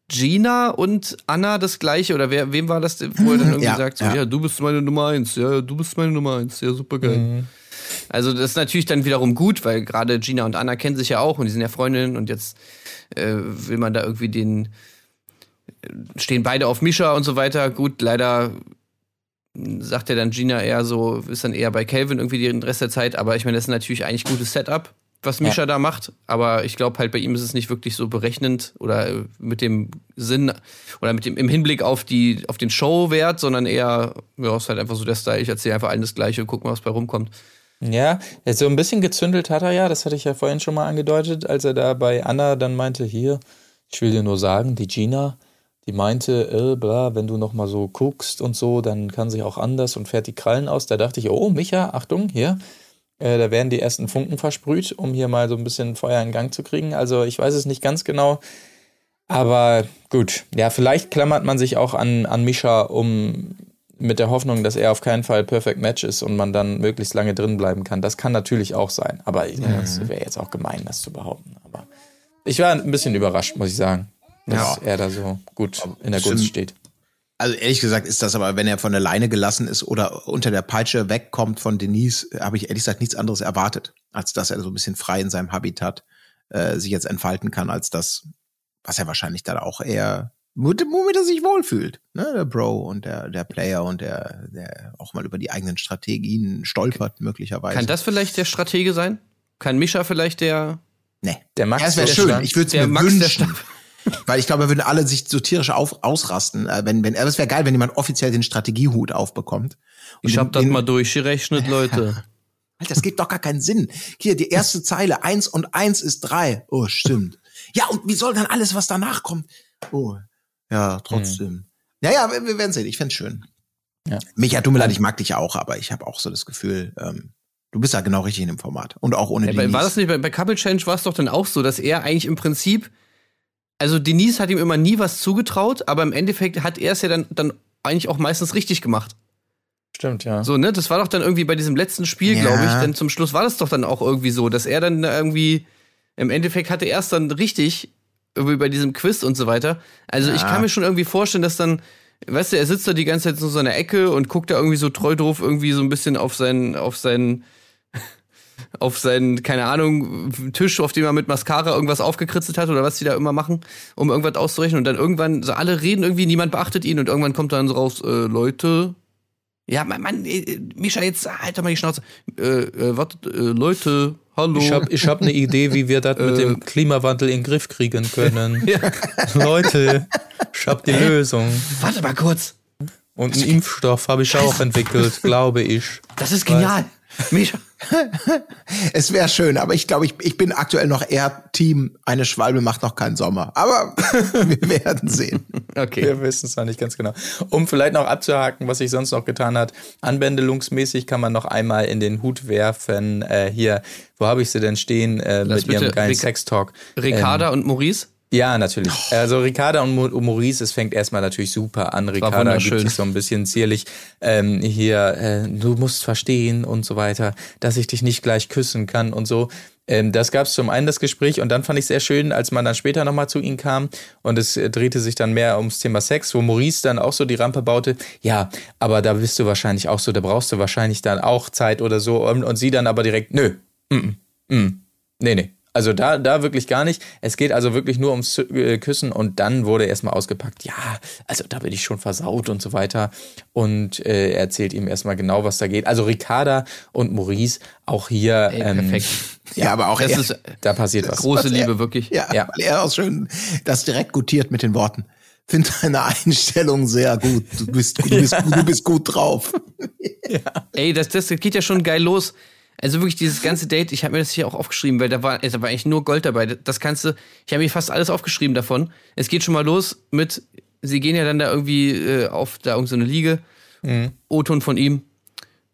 Speaker 1: Gina und Anna das gleiche, oder wer, wem war das, wo er dann irgendwie
Speaker 6: Ja,
Speaker 1: sagt, so,
Speaker 6: ja.
Speaker 1: ja. du bist meine Nummer eins, ja, du bist meine Nummer eins, ja, super geil.
Speaker 2: Mhm.
Speaker 1: Also das ist natürlich dann wiederum gut, weil gerade Gina und Anna kennen sich ja auch und die sind ja Freundinnen und jetzt äh, will man da irgendwie den stehen beide auf Misha und so weiter. Gut, leider sagt ja dann Gina eher so, ist dann eher bei Calvin irgendwie den Rest der Zeit, aber ich meine, das ist natürlich eigentlich gutes Setup, was Misha da macht, aber ich glaube halt bei ihm ist es nicht wirklich so berechnend oder äh, mit dem Sinn oder mit dem im Hinblick auf die auf den Showwert, sondern eher ja, ist halt einfach so der Style, ich erzähle einfach allen das gleiche und guck mal, was bei rumkommt.
Speaker 2: Ja, so ein bisschen gezündelt hat er ja, das hatte ich ja vorhin schon mal angedeutet, als er da bei Anna dann meinte, hier, ich will dir nur sagen, die Gina, die meinte, äh, bla, wenn du noch mal so guckst und so, dann kann sich auch anders und fährt die Krallen aus. Da dachte ich, oh, Micha, Achtung, hier, äh, da werden die ersten Funken versprüht, um hier mal so ein bisschen Feuer in Gang zu kriegen. Also ich weiß es nicht ganz genau, aber gut, ja, vielleicht klammert man sich auch an, an Mischa, um mit der Hoffnung, dass er auf keinen Fall Perfect Match ist und man dann möglichst lange drin bleiben kann. Das kann natürlich auch sein, aber ja, das wäre jetzt auch gemein, das zu behaupten. Aber ich war ein bisschen überrascht, muss ich sagen, dass
Speaker 6: Ja.
Speaker 2: er da so gut in der. Gunst steht.
Speaker 6: Also ehrlich gesagt ist das aber, wenn er von der Leine gelassen ist oder unter der Peitsche wegkommt von Denise, habe ich ehrlich gesagt nichts anderes erwartet, als dass er so ein bisschen frei in seinem Habitat äh, sich jetzt entfalten kann, als das, was er wahrscheinlich dann auch eher, womit er sich wohlfühlt. Ne? Der Bro und der, der Player und der, der auch mal über die eigenen Strategien stolpert, möglicherweise.
Speaker 1: Kann das vielleicht der Stratege sein? Kann Mischa vielleicht der
Speaker 6: Nee.
Speaker 2: Der Max
Speaker 6: Ja, es wäre schön. Ich würde es
Speaker 1: der
Speaker 6: mir
Speaker 1: Max der
Speaker 6: wünschen. Weil ich glaube, würden alle sich so tierisch auf, ausrasten. Äh, wenn, wenn, es wäre geil, wenn jemand offiziell den Strategiehut aufbekommt. Und
Speaker 1: Ich hab
Speaker 6: den-
Speaker 1: das mal durchgerechnet, Leute.
Speaker 6: Alter, das gibt doch gar keinen Sinn. Hier, die erste Zeile, eins und eins ist drei. Oh, stimmt. Ja, und wie soll dann alles, was danach kommt? Oh, ja, trotzdem. Ja, ja, wir, wir werden sehen. Ich find's schön.
Speaker 2: Ja.
Speaker 6: Micha, tut mir leid, ich mag dich auch, aber ich habe auch so das Gefühl, ähm, du bist ja genau richtig in dem Format. Und auch ohne
Speaker 1: Ja, war das nicht bei, bei Couple Change war es doch dann auch so, dass er eigentlich im Prinzip, also Denise hat ihm immer nie was zugetraut, aber im Endeffekt hat er es ja dann, dann eigentlich auch meistens richtig gemacht.
Speaker 2: Stimmt, ja.
Speaker 1: So, ne? Das war doch dann irgendwie bei diesem letzten Spiel,
Speaker 6: Ja.
Speaker 1: glaube ich, denn zum Schluss war das doch dann auch irgendwie so, dass er dann irgendwie, im Endeffekt hatte er es dann richtig, irgendwie bei diesem Quiz und so weiter. Also ich
Speaker 6: Ja.
Speaker 1: kann mir schon irgendwie vorstellen, dass dann weißt du, er sitzt da die ganze Zeit in so einer Ecke und guckt da irgendwie so treu drauf irgendwie so ein bisschen auf seinen, auf seinen, auf seinen, keine Ahnung, Tisch, auf dem er mit Mascara irgendwas aufgekritzelt hat oder was die da immer machen, um irgendwas auszurechnen. Und dann irgendwann, so alle reden irgendwie, niemand beachtet ihn und irgendwann kommt dann so raus, äh, Leute. Ja, Mann, Mann, äh, Mischa, jetzt halt doch mal die Schnauze. Äh, äh, wartet, äh, Leute, hallo.
Speaker 2: Ich habe ich hab eine Idee, wie wir das mit dem Klimawandel in den Griff kriegen können. Leute, ich habe die Lösung.
Speaker 1: Warte mal kurz.
Speaker 2: Und einen Impfstoff habe ich auch entwickelt, glaube ich.
Speaker 1: Das ist genial. Mischa.
Speaker 6: Es wäre schön, aber ich glaube, ich, ich bin aktuell noch eher Team, eine Schwalbe macht noch keinen Sommer. Aber wir werden sehen.
Speaker 1: Okay.
Speaker 2: Wir wissen es noch nicht ganz genau. Um vielleicht noch abzuhaken, was sich sonst noch getan hat. Anwendungsmäßig kann man noch einmal in den Hut werfen. Äh, hier, wo habe ich sie denn stehen? Äh, mit ihrem geilen Sextalk.
Speaker 1: Ricarda und Maurice?
Speaker 2: Ja, natürlich. Also Ricarda und Maurice, es fängt erstmal natürlich super an. Ricarda gibt sich so ein bisschen zierlich ähm, hier, äh, du musst verstehen und so weiter, dass ich dich nicht gleich küssen kann und so. Ähm, das gab es zum einen das Gespräch und dann fand ich sehr schön, als man dann später nochmal zu ihnen kam und es äh, drehte sich dann mehr ums Thema Sex, wo Maurice dann auch so die Rampe baute. Ja, aber da bist du wahrscheinlich auch so, da brauchst du wahrscheinlich dann auch Zeit oder so und, und sie dann aber direkt, nö, mm, mm, nee, nee. Also da, da wirklich gar nicht. Es geht also wirklich nur ums äh, Küssen und dann wurde erstmal ausgepackt, ja, also da bin ich schon versaut und so weiter. Und äh, er erzählt ihm erstmal genau, was da geht. Also Ricarda und Maurice, auch hier,
Speaker 1: Ey,
Speaker 2: ähm,
Speaker 1: perfekt.
Speaker 6: Ja, aber auch
Speaker 1: Das
Speaker 6: er,
Speaker 1: ist
Speaker 2: da passiert was.
Speaker 1: große Liebe, wirklich.
Speaker 6: ja,
Speaker 2: ja.
Speaker 6: weil er auch schön das direkt gutiert mit den Worten. Find deine Einstellung sehr gut. Du bist, du bist, du bist gut drauf.
Speaker 1: Ey, das, das geht ja schon geil los. Also wirklich dieses ganze Date, ich habe mir das hier auch aufgeschrieben, weil da war, da war eigentlich nur Gold dabei. Das kannst du, ich habe mir fast alles aufgeschrieben davon. Es geht schon mal los mit, sie gehen ja dann da irgendwie äh, auf da irgendeine so eine Liege. O-Ton von ihm.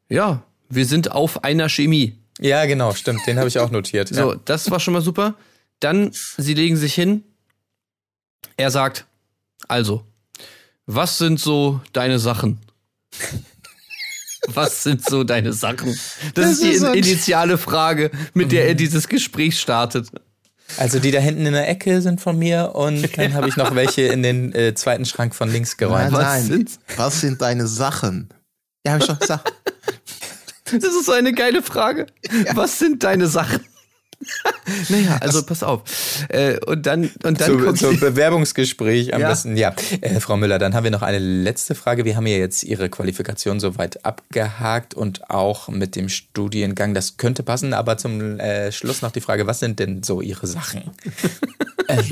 Speaker 1: Ja, wir sind auf einer Chemie.
Speaker 2: Ja, genau, stimmt. Den habe ich auch notiert.
Speaker 1: So,
Speaker 2: ja.
Speaker 1: das war schon mal super. Dann, sie legen sich hin. Er sagt, also, was sind so deine Sachen? Was sind so deine Sachen? Das,
Speaker 6: Das
Speaker 1: ist die
Speaker 6: ist
Speaker 1: initiale Frage, mit der er dieses Gespräch startet.
Speaker 2: Also die da hinten in der Ecke sind von mir und dann habe ich noch welche in den äh, zweiten Schrank von links geräumt.
Speaker 1: Was sind-
Speaker 6: Was sind deine Sachen? Ja, habe ich doch gesagt.
Speaker 1: Das ist so eine geile Frage. Was sind deine Sachen? naja, also pass auf. Äh, und dann, und dann
Speaker 2: Zu,
Speaker 1: kommt
Speaker 2: zum
Speaker 1: die-
Speaker 2: Bewerbungsgespräch am
Speaker 1: Ja.
Speaker 2: besten. Ja, äh, Frau Müller, dann haben wir noch eine letzte Frage. Wir haben ja jetzt Ihre Qualifikation soweit abgehakt und auch mit dem Studiengang. Das könnte passen, aber zum äh, Schluss noch die Frage, was sind denn so Ihre Sachen?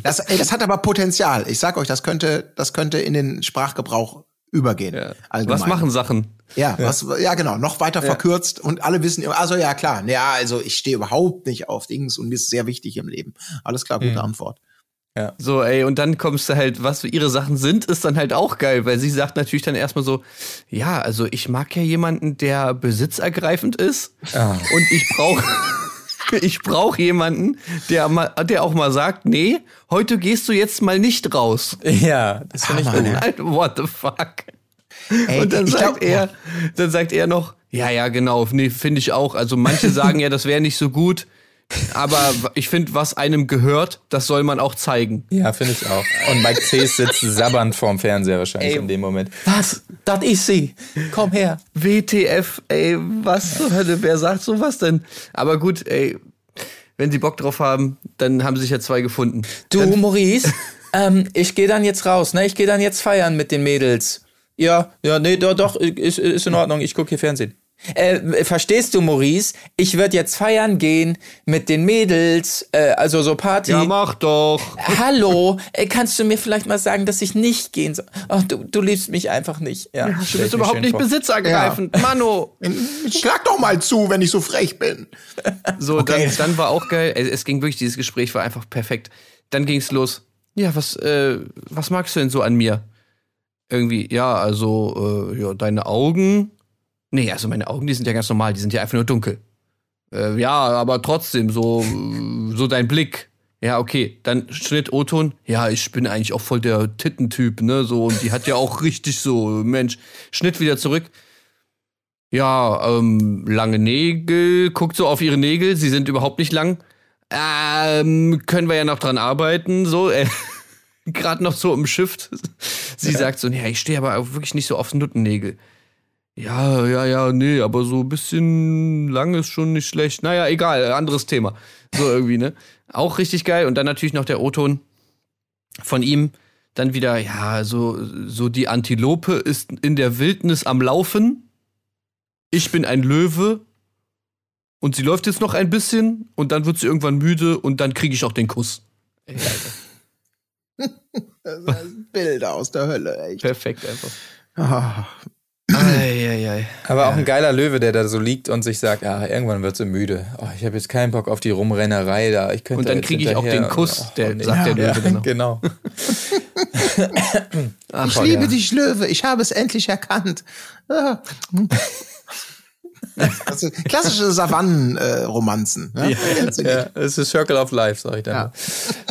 Speaker 6: Das, ey, das hat aber Potenzial. Ich sag euch, das könnte, das könnte in den Sprachgebrauch übergehen.
Speaker 1: Was
Speaker 6: allgemein.
Speaker 1: machen Sachen?
Speaker 6: Ja, Was, ja, genau, noch weiter verkürzt und alle wissen, immer, also ja, klar, ja, also ich stehe überhaupt nicht auf Dings und mir ist sehr wichtig im Leben. Alles klar, gute Antwort.
Speaker 1: So, ey, und dann kommst du halt, was ihre Sachen sind, ist dann halt auch geil, weil sie sagt natürlich dann erstmal so, ja, also ich mag ja jemanden, der besitzergreifend ist und ich brauche ich brauche jemanden, der mal, der auch mal sagt, nee, heute gehst du jetzt mal nicht raus.
Speaker 2: Ja, das finde ich
Speaker 6: Hammer,
Speaker 2: gut.
Speaker 1: Halt, what the fuck?
Speaker 6: Ey,
Speaker 1: Und dann sagt
Speaker 6: glaub-
Speaker 1: er, dann sagt er noch, ja, ja, genau, nee, finde ich auch. Also manche sagen ja, das wäre nicht so gut, aber ich finde, was einem gehört, das soll man auch zeigen.
Speaker 2: Ja, finde ich auch. Und Mike Cees sitzt sabbernd vorm Fernseher wahrscheinlich
Speaker 1: Ey.
Speaker 2: in dem Moment. Was? Das ist sie. Komm her.
Speaker 1: WTF, ey, was zur Hölle, wer sagt sowas denn? Aber gut, ey, wenn sie Bock drauf haben, dann haben sich ja zwei gefunden.
Speaker 2: Du, Maurice, ähm, ich gehe dann jetzt raus, ne? Ich gehe dann jetzt feiern mit den Mädels. Ja, ja, nee, doch, doch, ist, ist in Ordnung, ich gucke hier Fernsehen. Äh, verstehst du, Maurice? Ich würde jetzt feiern gehen mit den Mädels, äh, also so Party.
Speaker 1: Ja, mach doch.
Speaker 2: Hallo, äh, kannst du mir vielleicht mal sagen, dass ich nicht gehen soll? Ach, du, du liebst mich einfach nicht. Ja,
Speaker 1: Du bist überhaupt nicht besitzergreifend. Mano.
Speaker 6: Schlag doch mal zu, wenn ich so frech bin.
Speaker 1: So,
Speaker 6: Okay.
Speaker 1: dann, dann war auch geil. Es, es ging wirklich, dieses Gespräch war einfach perfekt. Dann ging's los. Ja, was, äh, was magst du denn so an mir? Irgendwie, ja, also, äh, ja, deine Augen. Nee, also meine Augen, die sind ja ganz normal, die sind ja einfach nur dunkel. Äh, ja, aber trotzdem, so, äh, so dein Blick. Ja, okay. Dann Schnitt O-Ton. Ja, ich bin eigentlich auch voll der Tittentyp, ne? So, und die hat ja auch richtig so, Mensch. Schnitt wieder zurück. Ja, ähm, lange Nägel, guckt so auf ihre Nägel, sie sind überhaupt nicht lang. Ähm, können wir ja noch dran arbeiten, so. Äh, gerade noch so im Shift. Sie sagt so, ja, ich stehe aber wirklich nicht so auf Nuttennägel. Ja, ja, ja, nee, aber so ein bisschen lang ist schon nicht schlecht. Naja, egal, anderes Thema. So irgendwie, ne? Auch richtig geil. Und dann natürlich noch der O-Ton von ihm. Dann wieder, ja, so, so die Antilope ist in der Wildnis am Laufen. Ich bin ein Löwe. Und sie läuft jetzt noch ein bisschen und dann wird sie irgendwann müde und dann kriege ich auch den Kuss. Ey, Alter.
Speaker 6: Das sind Bilder aus der Hölle, echt.
Speaker 1: Perfekt einfach.
Speaker 6: Ah,
Speaker 1: Eieiei.
Speaker 2: Aber auch ein geiler Löwe, der da so liegt und sich sagt, ah, irgendwann wird sie müde. Oh, ich habe jetzt keinen Bock auf die Rumrennerei da. Ich könnte
Speaker 1: Und dann kriege ich auch den Kuss,
Speaker 2: und-
Speaker 1: der
Speaker 2: nee.
Speaker 1: sagt der
Speaker 2: ja,
Speaker 1: Löwe dann noch.
Speaker 2: genau.
Speaker 1: Ach,
Speaker 6: ich liebe
Speaker 2: ja.
Speaker 6: dich, Löwe. Ich habe es endlich erkannt. Klassische Savannen-Romanzen. ne? Kennst du die?
Speaker 2: Ja, es ist Circle of Life, sag ich dann.
Speaker 6: Ja.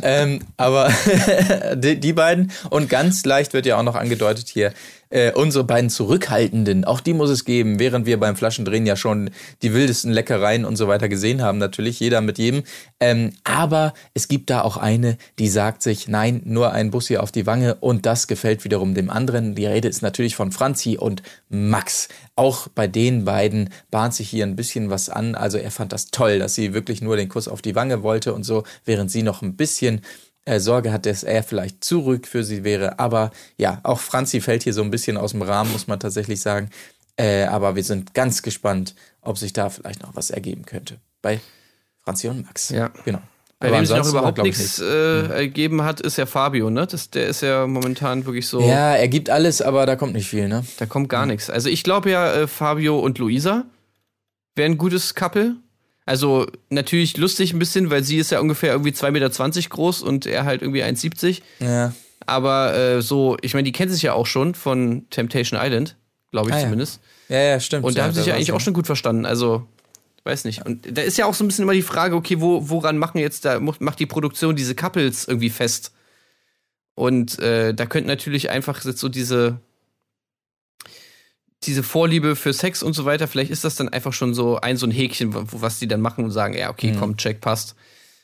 Speaker 2: Ähm, aber die, die beiden und ganz leicht wird ja auch noch angedeutet hier, äh, unsere beiden Zurückhaltenden, auch die muss es geben, während wir beim Flaschendrehen ja schon die wildesten Leckereien und so weiter gesehen haben, natürlich jeder mit jedem. Ähm, aber es gibt da auch eine, die sagt sich, nein, nur ein Bus hier auf die Wange und das gefällt wiederum dem anderen. Die Rede ist natürlich von Franzi und Max. Auch bei den beiden bahnt sich hier ein bisschen was an. Also er fand das toll, dass sie wirklich nur den Kuss auf die Wange wollte und so, während sie noch ein bisschen äh, Sorge hat, dass er vielleicht zu ruhig für sie wäre. Aber ja, auch Franzi fällt hier so ein bisschen aus dem Rahmen, muss man tatsächlich sagen. Äh, aber wir sind ganz gespannt, ob sich da vielleicht noch was ergeben könnte. Bei Franzi und Max.
Speaker 1: Ja.
Speaker 2: Genau.
Speaker 1: Bei wem sich noch überhaupt nichts äh, ergeben hat, ist ja Fabio, ne? Das, der ist ja momentan wirklich so,
Speaker 2: Ja, er gibt alles, aber da kommt nicht viel, ne?
Speaker 1: da kommt gar nichts. Also ich glaube ja, äh, Fabio und Luisa wären ein gutes Couple. Also natürlich lustig ein bisschen, weil sie ist ja ungefähr irgendwie 2,20 Meter groß und er halt irgendwie 1,70.
Speaker 2: Ja.
Speaker 1: Aber äh, so, ich meine, die kennen sich ja auch schon von Temptation Island, glaube ich
Speaker 2: Ah, ja.
Speaker 1: zumindest.
Speaker 2: Ja, ja, stimmt.
Speaker 1: Und da
Speaker 2: ja,
Speaker 1: haben sie sich ja eigentlich auch schon gut verstanden. Also, weiß nicht. Und da ist ja auch so ein bisschen immer die Frage, okay, wo, woran machen jetzt da, macht die Produktion diese Couples irgendwie fest? Und äh, da könnte natürlich einfach so diese, diese Vorliebe für Sex und so weiter, vielleicht ist das dann einfach schon so ein, so ein Häkchen, was die dann machen und sagen, ja, okay, komm, check, passt.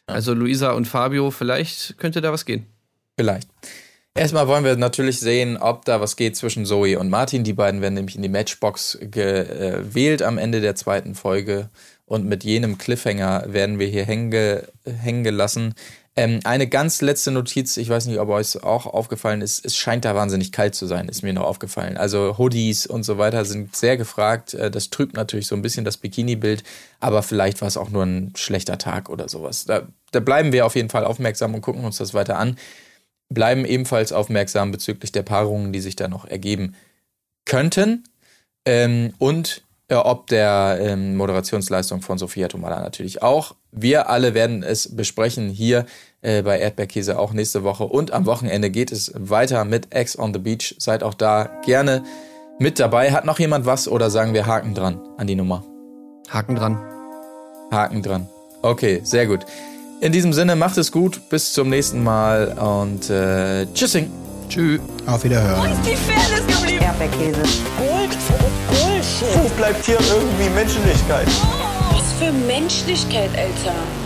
Speaker 1: Also Luisa und Fabio, vielleicht könnte da was gehen.
Speaker 2: Vielleicht. Erstmal wollen wir natürlich sehen, ob da was geht zwischen Zoe und Martin. Die beiden werden nämlich in die Matchbox gewählt am Ende der zweiten Folge. Und mit jenem Cliffhanger werden wir hier hängen, ge hängen gelassen. Ähm, eine ganz letzte Notiz, ich weiß nicht, ob euch auch aufgefallen ist, es scheint da wahnsinnig kalt zu sein, ist mir noch aufgefallen. Also Hoodies und so weiter sind sehr gefragt. Äh, Das trübt natürlich so ein bisschen das Bikini-Bild, aber vielleicht war es auch nur ein schlechter Tag oder sowas. Da, da bleiben wir auf jeden Fall aufmerksam und gucken uns das weiter an bleiben ebenfalls aufmerksam bezüglich der Paarungen, die sich da noch ergeben könnten. Ähm, und äh, ob der ähm, Moderationsleistung von Sophia Tomala natürlich auch. Wir alle werden es besprechen hier äh, bei Erdbeerkäse auch nächste Woche. Und am Wochenende geht es weiter mit Ex on the Beach. Seid auch da gerne mit dabei. Hat noch jemand was oder sagen wir Haken dran an die Nummer?
Speaker 1: Haken dran.
Speaker 2: Haken dran. Okay, sehr gut. In diesem Sinne, macht es gut. Bis zum nächsten Mal und äh, tschüssing.
Speaker 1: Tschüss.
Speaker 6: Auf Wiederhören.
Speaker 3: Die Fairness geblieben.
Speaker 4: Erdbeerkäse.
Speaker 3: Gold, Bullshit.
Speaker 5: Wo bleibt hier irgendwie Menschlichkeit?
Speaker 3: Für Menschlichkeit, Alter.